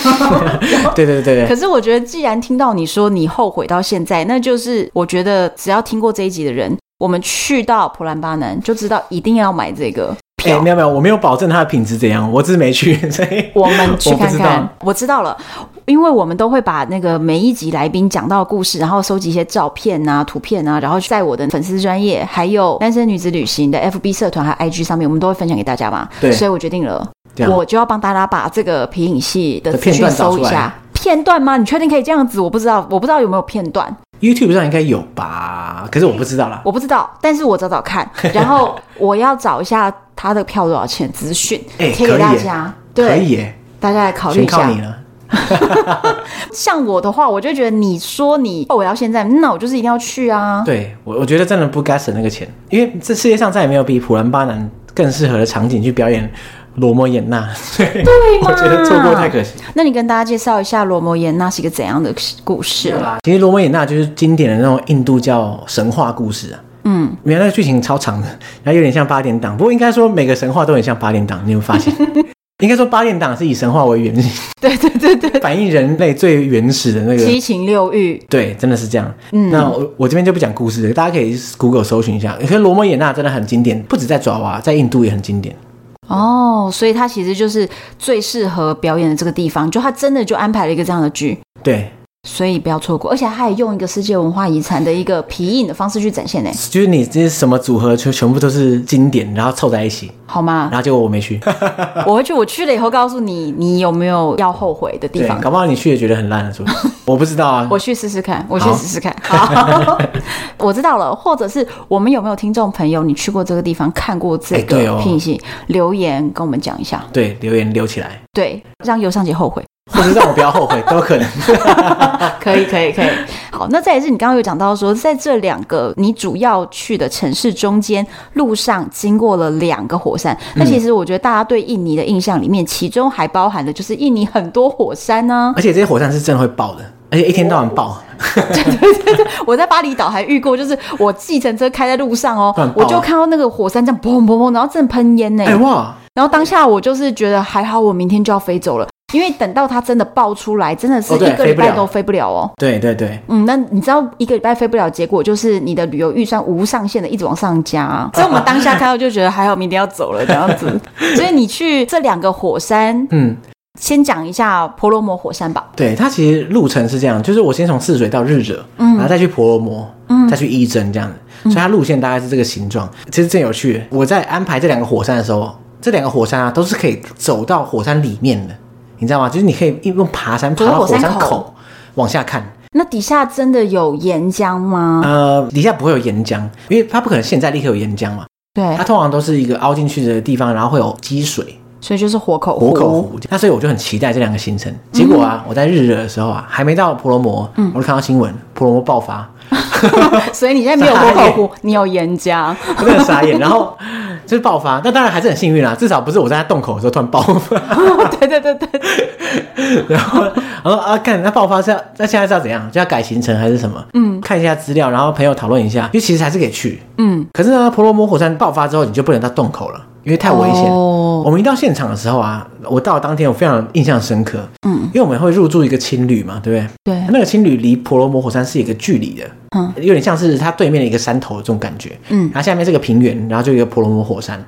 对对对对。*laughs* 可是我觉得，既然听到你说你后悔到现在，那就是我觉得只要听过这一集的人，我们去到普兰巴南就知道一定要买这个。哎、欸，没有没有，我没有保证它的品质怎样，我只是没去，所以我们去看看。我，*laughs* 我知道了，因为我们都会把那个每一集来宾讲到的故事，然后收集一些照片啊、图片啊，然后在我的粉丝专业，还有单身女子旅行的 FB 社团和 IG 上面，我们都会分享给大家嘛。对，所以我决定了，我就要帮大家把这个皮影戏的片段搜一下。片段吗？你确定可以这样子？我不知道，我不知道有没有片段。YouTube 上应该有吧，可是我不知道啦。我不知道，但是我找找看，*laughs* 然后我要找一下他的票多少钱资讯，贴给大家。对，可以耶，大家来考虑一下。全靠你了。*laughs* *laughs* 像我的话，我就觉得你说你哦我要现在，那我就是一定要去啊。对我，我觉得真的不该省那个钱，因为这世界上再也没有比普兰巴南更适合的场景去表演罗摩衍那。对，对？我觉得错过太可惜。那你跟大家介绍一下罗摩衍那是一个怎样的故事吧？其实罗摩衍那就是经典的那种印度教神话故事啊。嗯，原来那个剧情超长的，然后有点像八点档。不过应该说每个神话都很像八点档，你有没有发现？*laughs* 应该说八点档是以神话为原型，对对对对，反映人类最原始的那个七情六欲。对，真的是这样。嗯，那我我这边就不讲故事了，大家可以 Google 搜寻一下。可是罗摩衍那真的很经典，不止在爪哇，在印度也很经典。哦，所以它其实就是最适合表演的这个地方，就他真的就安排了一个这样的剧。对。所以不要错过，而且他还用一个世界文化遗产的一个皮影的方式去展现呢。就是你这些什么组合，全全部都是经典，然后凑在一起，好吗？然后结果我没去，*laughs* 我会去。我去了以后告诉你，你有没有要后悔的地方？搞不好你去也觉得很烂了，是不是？*laughs* 我不知道啊，我去试试看，我去试试看。好，*laughs* 我知道了。或者是我们有没有听众朋友，你去过这个地方，看过这个皮影，留言跟我们讲一下。对，留言留起来。对，让尤尚杰后悔。或者让我不要后悔都有可能，*laughs* 可以可以可以。好，那再也是你刚刚有讲到说，在这两个你主要去的城市中间，路上经过了两个火山。那其实我觉得大家对印尼的印象里面，其中还包含的就是印尼很多火山呢。而且这些火山是真的会爆的，而且一天到晚爆。*laughs* 对对对对，我在巴厘岛还遇过，就是我计程车开在路上哦，我就看到那个火山这样砰砰砰，然后正喷烟呢。哎哇！然后当下我就是觉得还好，我明天就要飞走了。因为等到它真的爆出来，真的是一个礼拜都飞不了哦。对对对，嗯，那你知道一个礼拜飞不了，结果就是你的旅游预算无上限的一直往上加。*laughs* 所以我们当下看到就觉得还好，明天要走了这样子。*laughs* 所以你去这两个火山，嗯，先讲一下婆罗摩火山吧。对，它其实路程是这样，就是我先从泗水到日惹，嗯，然后再去婆罗摩，嗯，再去伊真这样子。所以它路线大概是这个形状。其实真有趣，我在安排这两个火山的时候，这两个火山啊都是可以走到火山里面的。你知道吗？就是你可以用爬山爬到火山口往下看。那底下真的有岩浆吗？呃，底下不会有岩浆，因为它不可能现在立刻有岩浆嘛。对，它通常都是一个凹进去的地方，然后会有积水，所以就是活口湖。活口湖。那所以我就很期待这两个行程。结果啊，我在日惹的时候啊，还没到婆罗摩，嗯，我就看到新闻，婆罗摩爆发。*laughs* 所以你现在没有活口湖，*laughs* 你有岩浆，我真的傻眼。然后。就是爆发，那当然还是很幸运啦，至少不是我在他洞口的时候突然爆发。*laughs* *laughs* 然后然后啊，看那爆发是要那现在是要怎样？就要改行程还是什么？嗯，看一下资料，然后朋友讨论一下，因为其实还是可以去。嗯，可是呢，婆罗摩火山爆发之后，你就不能到洞口了。因为太危险。哦，我们一到现场的时候啊，我到当天我非常印象深刻。嗯，因为我们会入住一个青旅嘛，对不对？对。那个青旅离婆罗摩火山是一个距离的，嗯，有点像是它对面的一个山头的这种感觉。嗯，然后下面是个平原，然后就一个婆罗摩火山。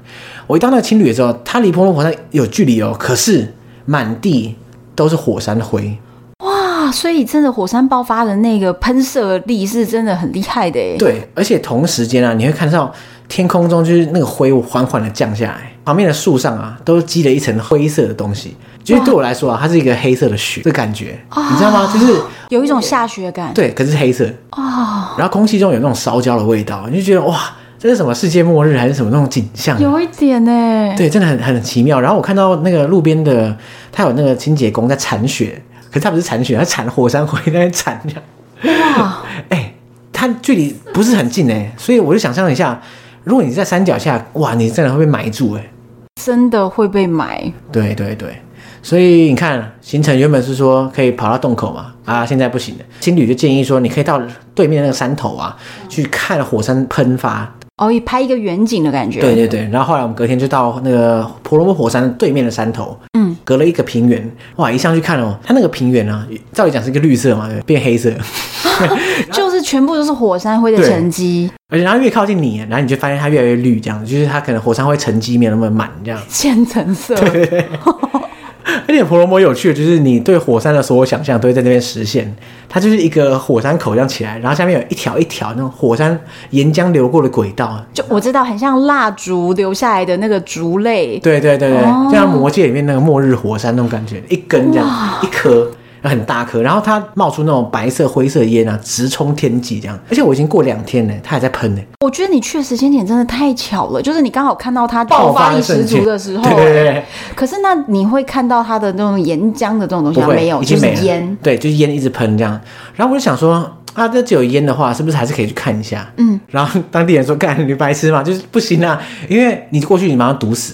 我一到那个青旅的时候，它离婆罗摩火山有距离哦，可是满地都是火山灰。哇，所以真的火山爆发的那个喷射力是真的很厉害的诶。对，而且同时间啊，你会看到。天空中就是那个灰缓缓的降下来，旁边的树上啊都积了一层灰色的东西。其实对我来说啊，它是一个黑色的雪的感觉，哦、你知道吗？就是有一种下雪感。对，可是黑色哦。然后空气中有那种烧焦的味道，你就觉得哇，这是什么世界末日还是什么那种景象？有一点呢。对，真的很很奇妙。然后我看到那个路边的，他有那个清洁工在铲雪，可是他不是铲雪，他铲火山灰在那边铲这样。哇，哎、欸，它距离不是很近哎，所以我就想象一下。如果你在山脚下，哇，你真的会被埋住哎，真的会被埋。对对对，所以你看行程原本是说可以跑到洞口嘛，啊，现在不行了。青旅就建议说，你可以到对面那个山头啊，去看火山喷发。哦，以拍一个远景的感觉。对对对，然后后来我们隔天就到那个婆罗门火山对面的山头，嗯，隔了一个平原，哇，一上去看哦，它那个平原啊，照理讲是一个绿色嘛，对，变黑色。*laughs* *laughs* 就是全部都是火山灰的沉积，而且然后越靠近你，然后你就发现它越来越绿，这样子，就是它可能火山灰沉积没有那么满，这样 *laughs* 浅橙色。对，对，对，*laughs* 而且婆罗摩有趣的，就是你对火山的所有想象都会在那边实现。它就是一个火山口这样起来，然后下面有一条一条那种火山岩浆流过的轨道，就我知道很像蜡烛流下来的那个烛泪。对对对对，就像魔戒里面那个末日火山那种感觉，一根这样，一颗。很大颗，然后它冒出那种白色灰色烟啊，直冲天际这样。而且我已经过两天了，它还在喷呢。我觉得你去的时间点真的太巧了，就是你刚好看到它爆发力十足的时候。对对对。可是那你会看到它的那种岩浆的这种东西吗？没有，已经没了。就是烟。对，就是烟一直喷这样。然后我就想说，啊，这只有烟的话，是不是还是可以去看一下？嗯。然后当地人说：“干，你白痴嘛？就是不行啊，因为你过去你马上毒死，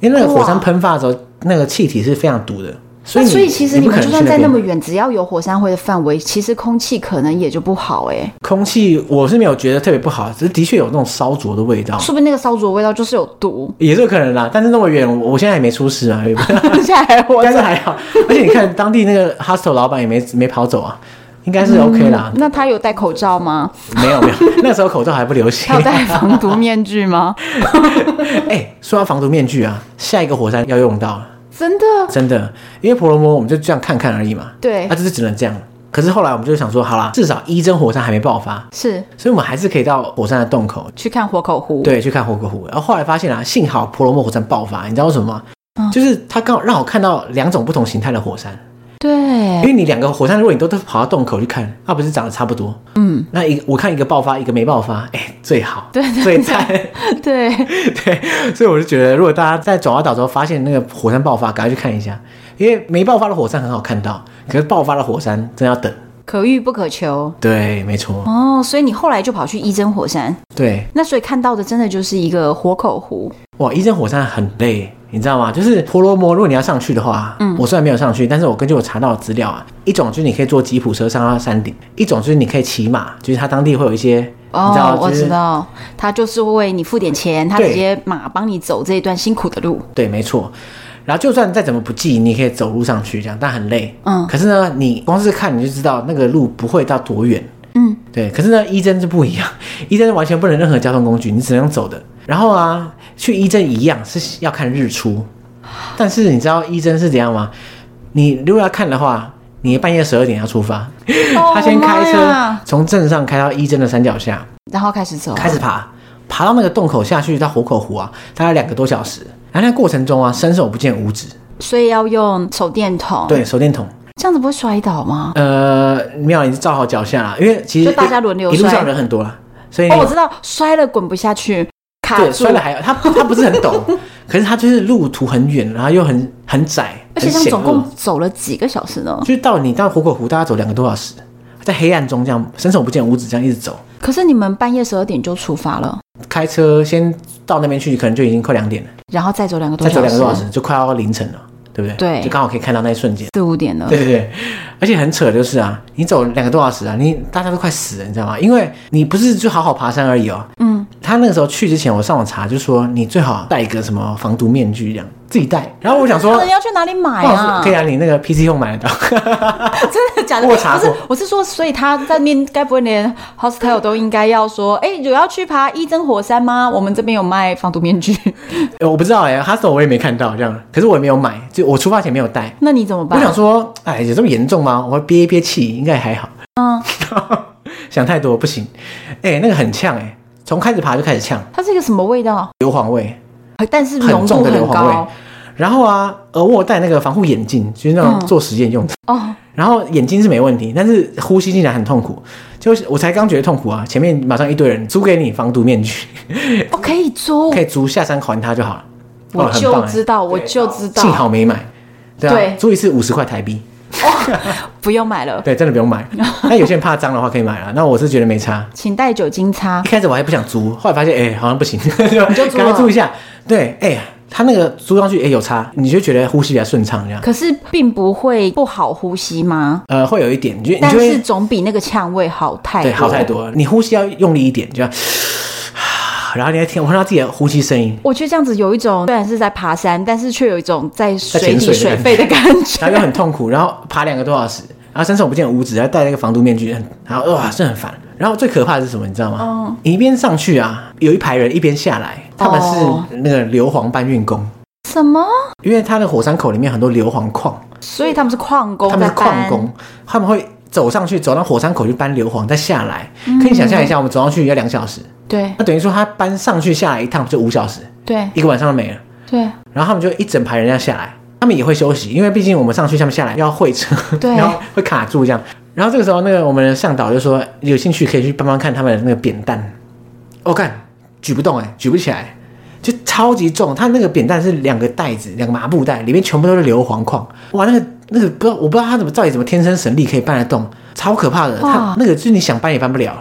因为那个火山喷发的时候，那个气体是非常毒的。”所以，所以其实你们就算在那么远，只要有火山灰的范围，其实空气可能也就不好哎、欸。空气我是没有觉得特别不好，只是的确有那种烧灼的味道。说不定那个烧灼的味道就是有毒，也是有可能啦。但是那么远，我现在也没出事啊，*laughs* 现在还活着，*laughs* 但是还好。而且你看当地那个 hostel 老板也没没跑走啊，应该是 OK 啦、嗯。那他有戴口罩吗？*laughs* 没有没有，那时候口罩还不流行。他有戴防毒面具吗？哎、欸，说到防毒面具啊，下一个火山要用到。真的，真的，因为婆罗摩我们就这样看看而已嘛。对，那、啊、就是只能这样。可是后来我们就想说，好啦，至少一真火山还没爆发，是，所以我们还是可以到火山的洞口去看火口湖。对，去看火口湖。然后后来发现啊，幸好婆罗摩火山爆发，你知道为什么吗？嗯、就是它刚好让我看到两种不同形态的火山。对，因为你两个火山，如果你都都跑到洞口去看，那不是长得差不多？嗯，那一我看一个爆发，一个没爆发，哎、欸，最好，对，最赞，对对，所以我就觉得，如果大家在爪哇岛之后发现那个火山爆发，赶快去看一下，因为没爆发的火山很好看到，可是爆发的火山真要等，可遇不可求。对，没错。哦，所以你后来就跑去伊真火山，对，那所以看到的真的就是一个活口湖。哇，伊真火山很累。你知道吗？就是婆罗摩，如果你要上去的话，嗯，我虽然没有上去，但是我根据我查到的资料啊，一种就是你可以坐吉普车上到山顶，一种就是你可以骑马，就是它当地会有一些，哦，你知道，我知道，他就是会为你付点钱，他直接马帮你走这一段辛苦的路。对，没错。然后就算再怎么不济，你可以走路上去这样，但很累。嗯。可是呢，你光是看你就知道那个路不会到多远。嗯。对。可是呢，伊真就不一样，伊真完全不能任何交通工具，你只能走的。然后啊，去伊真一样是要看日出。但是你知道伊真是怎样吗？你如果要看的话，你半夜十二点要出发。Oh, 他先开车从镇上开到伊真的山脚下，然后开始走，开始爬，爬到那个洞口下去到虎口湖啊，大概两个多小时。然后那过程中啊，伸手不见五指，所以要用手电筒。对，手电筒。这样子不会摔倒吗？呃，没有，你照好脚下啦，因为其实就大家轮流摔，一路上人很多啦，所以哦，我知道摔了滚不下去。对，摔了还有他他不是很陡，可是他就是路途很远，然后又很很窄，而且这样总共走了几个小时呢？就是到你到虎口湖，大概走两个多小时，在黑暗中这样伸手不见五指，这样一直走。可是你们半夜十二点就出发了，开车先到那边去，可能就已经快两点了，然后再走两个多小时，再走两个多小时就快要凌晨了，对不对？对，就刚好可以看到那一瞬间，四五点了。对对对，而且很扯的就是啊，你走两个多小时啊，你大家都快死了，你知道吗？因为你不是就好好爬山而已哦，嗯。他那个时候去之前，我上网查，就说你最好戴一个什么防毒面具，这样自己带。然后我想说，你要去哪里买啊？可以啊，你那个 PC Home 买得到。*laughs* 真的假的？我查过。不是，我是说，所以他在那该不会连 hostel 都应该要说，哎、欸，有要去爬伊真火山吗？我们这边有卖防毒面具。*laughs* 我不知道哎、欸、hostel 我也没看到这样，可是我也没有买，就我出发前没有带。那你怎么办？我想说，哎，有这么严重吗？我憋一憋气，应该还好。嗯，*laughs* 想太多不行。哎、欸，那个很呛哎、欸。从开始爬就开始呛，它是一个什么味道？硫磺味，但是很重的硫磺味。然后啊，而我戴那个防护眼镜，就是那种做实验用的。哦、嗯。然后眼睛是没问题，但是呼吸进来很痛苦。就是我才刚觉得痛苦啊，前面马上一堆人租给你防毒面具。哦，可以租，*laughs* 可以租，下山还他就好了。我就知道，我就知道。幸好没买。对啊，租一次五十块台币。哦，不用买了。对，真的不用买。*laughs* 那有些人怕脏的话可以买了。那我是觉得没差，请带酒精擦。一开始我还不想租，后来发现哎、欸，好像不行，*laughs* 你就。赶快租一下。对，哎、欸，他那个租上去哎、欸、有差，你就觉得呼吸比较顺畅这样。可是并不会不好呼吸吗？呃，会有一点，就但是总比那个呛味好太多。对，好太多了。你呼吸要用力一点，就要。然后你还听，我听到自己的呼吸声音。我觉得这样子有一种虽然是在爬山，但是却有一种在水底水肺的感觉。然后又很痛苦，然后爬两个多小时，然后伸手不见五指，还戴那个防毒面具，然后哇，这很烦。然后最可怕的是什么？你知道吗？嗯。你一边上去啊，有一排人一边下来，他们是那个硫磺搬运工。什么？因为他的火山口里面很多硫磺矿，所以他们是矿工。他们是矿工，他们会走上去，走到火山口去搬硫磺，再下来。可以想象一下，我们走上去要两小时。对，那等于说他搬上去下来一趟就五小时，对，一个晚上都没了，对。然后他们就一整排人要下来，他们也会休息，因为毕竟我们上去，他们下来要会车，对 *laughs* 然后会卡住这样。然后这个时候，那个我们的向导就说，有兴趣可以去帮忙看他们的那个扁担。我、哦、看举不动哎，举不起来，就超级重。他那个扁担是两个袋子，两个麻布袋，里面全部都是硫磺矿。哇，那个那个不知道，我不知道他怎么到底怎么天生神力可以搬得动，超可怕的。他那个就是你想搬也搬不了。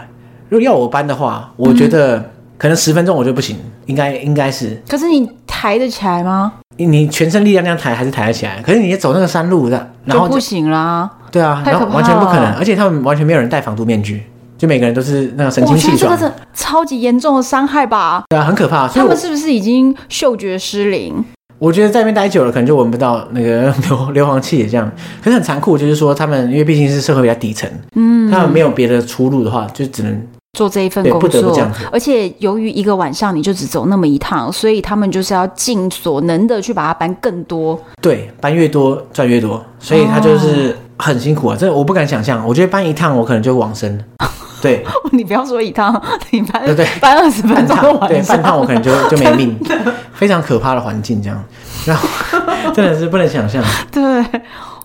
如果要我搬的话，我觉得可能十分钟我就不行，应该应该是。可是你抬得起来吗？你全身力量那样抬还是抬得起来？可是你走那个山路的，然后就不行啦。对啊，然后完全不可能，而且他们完全没有人戴防毒面具，就每个人都是那个神清气爽。这个是超级严重的伤害吧？对啊，很可怕。他们是不是已经嗅觉失灵？我觉得在那边待久了，可能就闻不到那个硫硫磺气也这样。可是很残酷，就是说他们因为毕竟是社会比较底层，嗯，他们没有别的出路的话，就只能。做这一份工作，而且由于一个晚上你就只走那么一趟，所以他们就是要尽所能的去把它搬更多。对，搬越多赚越多，所以他就是很辛苦啊！这、哦、我不敢想象。我觉得搬一趟我可能就往生。对，*laughs* 你不要说一趟，*laughs* 你搬对对，搬二十分钟，对，半趟我可能就 *laughs* 就没命。非常可怕的环境，这样，然后真的是不能想象。对。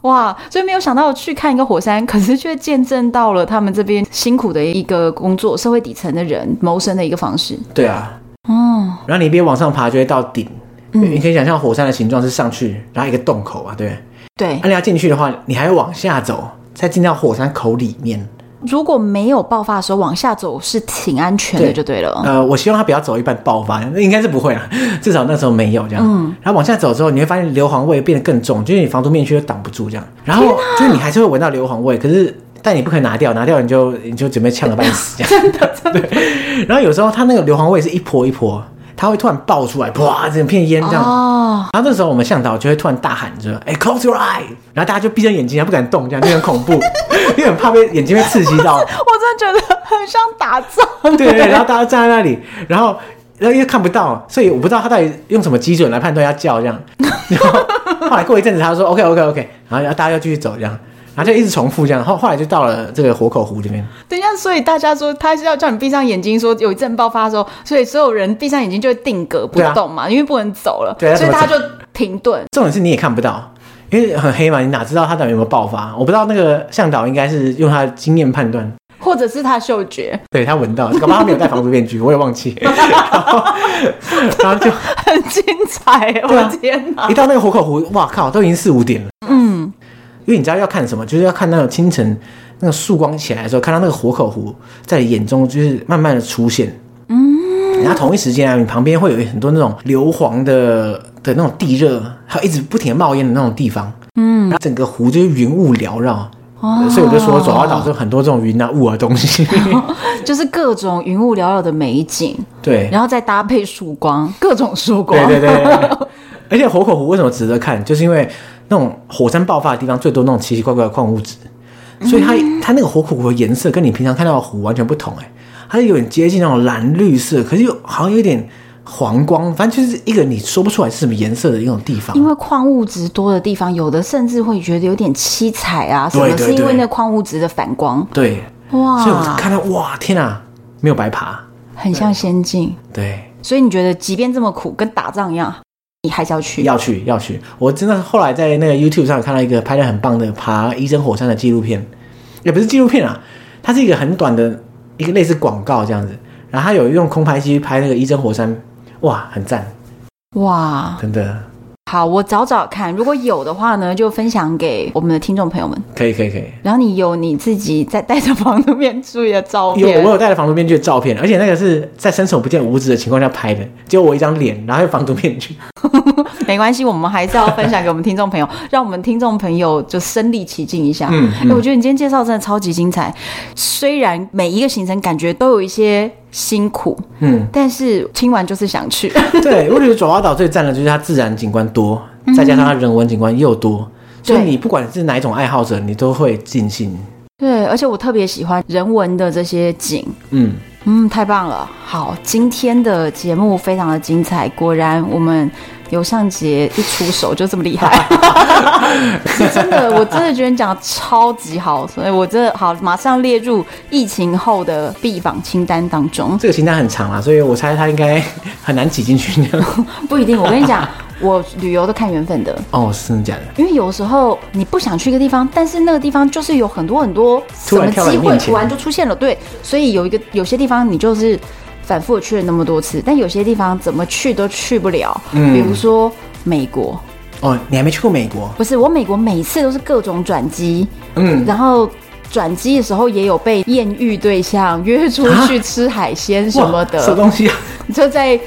哇，所以没有想到去看一个火山，可是却见证到了他们这边辛苦的一个工作，社会底层的人谋生的一个方式。对啊，哦，然后你一边往上爬，就会到顶。嗯，你可以想象火山的形状是上去，然后一个洞口啊，对。对，那你要进去的话，你还要往下走，再进到火山口里面。如果没有爆发的时候往下走是挺安全的，就对了。呃，我希望他不要走一半爆发，那应该是不会啊，*laughs* 至少那时候没有这样。嗯，然后往下走之后，你会发现硫磺味变得更重，就是你防毒面具都挡不住这样。然后就是你还是会闻到硫磺味，可是但你不可以拿掉，拿掉你就你就准备呛个半死这样。*laughs* 真的，*laughs* 真的。对。然后有时候它那个硫磺味是一泼一泼。它会突然爆出来，哇，整片烟这样。哦。然后那时候我们向导就会突然大喊着：“哎，close your eye！” 然后大家就闭上眼睛，还不敢动，这样就很恐怖，因为很怕被眼睛被刺激到。*laughs* 我真的觉得很像打仗。对对对。然后大家站在那里，然后然后因为看不到，所以我不知道他到底用什么基准来判断要叫这样。然后后来过一阵子，他说：“OK OK OK。”然后大家要继续走这样。然后就一直重复这样，后后来就到了这个活口湖这边。等一下，所以大家说他是要叫你闭上眼睛，说有一阵爆发的时候，所以所有人闭上眼睛就会定格不动嘛，啊、因为不能走了。对，所以他就停顿。重点是你也看不到，因为很黑嘛，你哪知道他到底有没有爆发？我不知道那个向导应该是用他的经验判断，或者是他嗅觉，对他闻到，搞不好他没有戴防毒面具，*laughs* 我也忘记。然后，然后就很精彩，我的天哪！一到那个活口湖，哇靠，都已经四五点了。嗯。因为你知道要看什么，就是要看那个清晨那个曙光起来的时候，看到那个活口湖在眼中就是慢慢的出现。嗯，然后同一时间啊，你旁边会有很多那种硫磺的的那种地热，还有一直不停的冒烟的那种地方。嗯，然后整个湖就是云雾缭绕。哦，所以我就说，爪哇岛就很多这种云啊雾啊东西，*laughs* 就是各种云雾缭绕的美景。对，然后再搭配曙光，各种曙光。对对对，对。*laughs* 而且火口湖为什么值得看？就是因为。那种火山爆发的地方最多那种奇奇怪怪的矿物质，所以它它那个火口湖的颜色跟你平常看到的湖完全不同哎，它是有点接近那种蓝绿色，可是又好像有点黄光，反正就是一个你说不出来是什么颜色的一种地方。因为矿物质多的地方，有的甚至会觉得有点七彩啊，什么是因为那矿物质的反光。对，哇！所以我看到哇，天啊，没有白爬，很像仙境。对，所以你觉得即便这么苦，跟打仗一样？你还是要去？要去，要去！我真的后来在那个 YouTube 上看到一个拍的很棒的爬伊真火山的纪录片，也不是纪录片啊，它是一个很短的一个类似广告这样子。然后他有用空拍机拍那个伊真火山，哇，很赞！哇，真的。好，我找找看，如果有的话呢，就分享给我们的听众朋友们。可以，可以，可以。然后你有你自己在戴着防毒面具的照片？有，我有戴着防毒面具的照片，而且那个是在伸手不见五指的情况下拍的，只有我一张脸，然后有防毒面具。*laughs* 没关系，我们还是要分享给我们听众朋友，让我们听众朋友就身临其境一下。嗯，嗯、欸，我觉得你今天介绍真的超级精彩，虽然每一个行程感觉都有一些。辛苦，嗯，但是听完就是想去。*laughs* 对，我觉得爪哇岛最赞的就是它自然景观多，再加上它人文景观又多，嗯、所以你不管是哪一种爱好者，你都会尽兴。对，而且我特别喜欢人文的这些景，嗯嗯，太棒了。好，今天的节目非常的精彩，果然我们。刘尚杰一出手就这么厉害，*laughs* 真的，我真的觉得你讲的超级好，所以我真的好马上列入疫情后的必访清单当中。这个清单很长啊，所以我猜他应该很难挤进去。不一定，我跟你讲，我旅游都看缘分的。哦，是真的假的？因为有时候你不想去一个地方，但是那个地方就是有很多很多什么机会，突然就出现了。对，所以有一个有些地方你就是反复的去了那么多次，但有些地方怎么去都去不了。嗯比如说美国，哦，你还没去过美国？不是我美国每次都是各种转机，嗯，然后。转机的时候也有被艳遇对象约出去吃海鲜什么的，什么东西啊？就在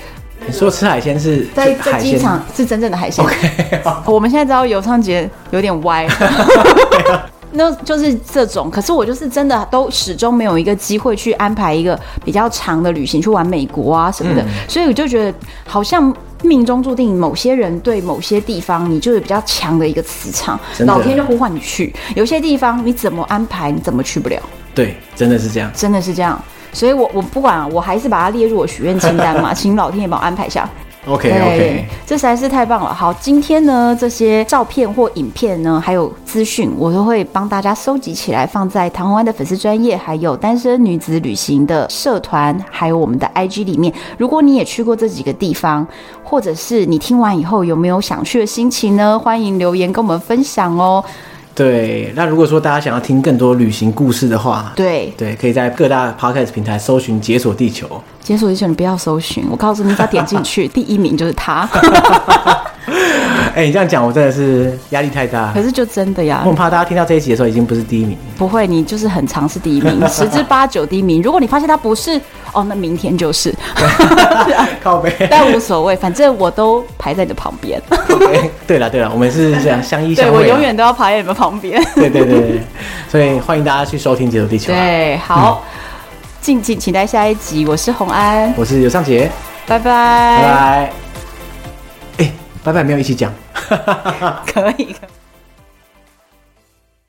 你说吃海鲜是在在机场是真正的海鲜。OK，好我们现在知道游昌杰有点歪，*laughs* *laughs* 那就是这种。可是我就是真的都始终没有一个机会去安排一个比较长的旅行，去玩美国啊什么的。嗯所以我就觉得好像命中注定，某些人对某些地方，你就有比较强的一个磁场，老天就呼唤你去。有些地方你怎么安排，你怎么去不了，对，真的是这样。真的是这样。所以我我不管，我还是把它列入我许愿清单嘛，*laughs* 请老天爷帮我安排一下。OK 对 OK，这实在是太棒了。好，今天呢，这些照片或影片呢，还有资讯，我都会帮大家收集起来，放在唐湾的粉丝专业，还有单身女子旅行的社团，还有我们的 IG 里面。如果你也去过这几个地方，或者是你听完以后有没有想去的心情呢？欢迎留言跟我们分享哦。对。那如果说大家想要听更多旅行故事的话，对，对，可以在各大 Podcast 平台搜寻“解锁地球解锁地球，你不要搜寻，我告诉你，只要点进去，*laughs* 第一名就是他。*laughs* *laughs* ”。*laughs* 哎，你这样讲，我真的是压力太大可。是就真的呀我，很怕大家听到这一集的时候，已经不是第一名。不会，你就是很常是第一名，十之八九第一名。如果你发现他不是，哦，那明天就是，*laughs* 靠背。但无所谓，反正我都排在你的旁边。对了对了，我们是这样相依相对偎啊。我永远都要排在你们旁边。对对对对，所以欢迎大家去收听《解锁地球》啊。对，好，敬请期待下一集。我是洪安，我是尤尚杰，拜拜，拜拜。拜拜，没有一起讲。*laughs* 可以。可以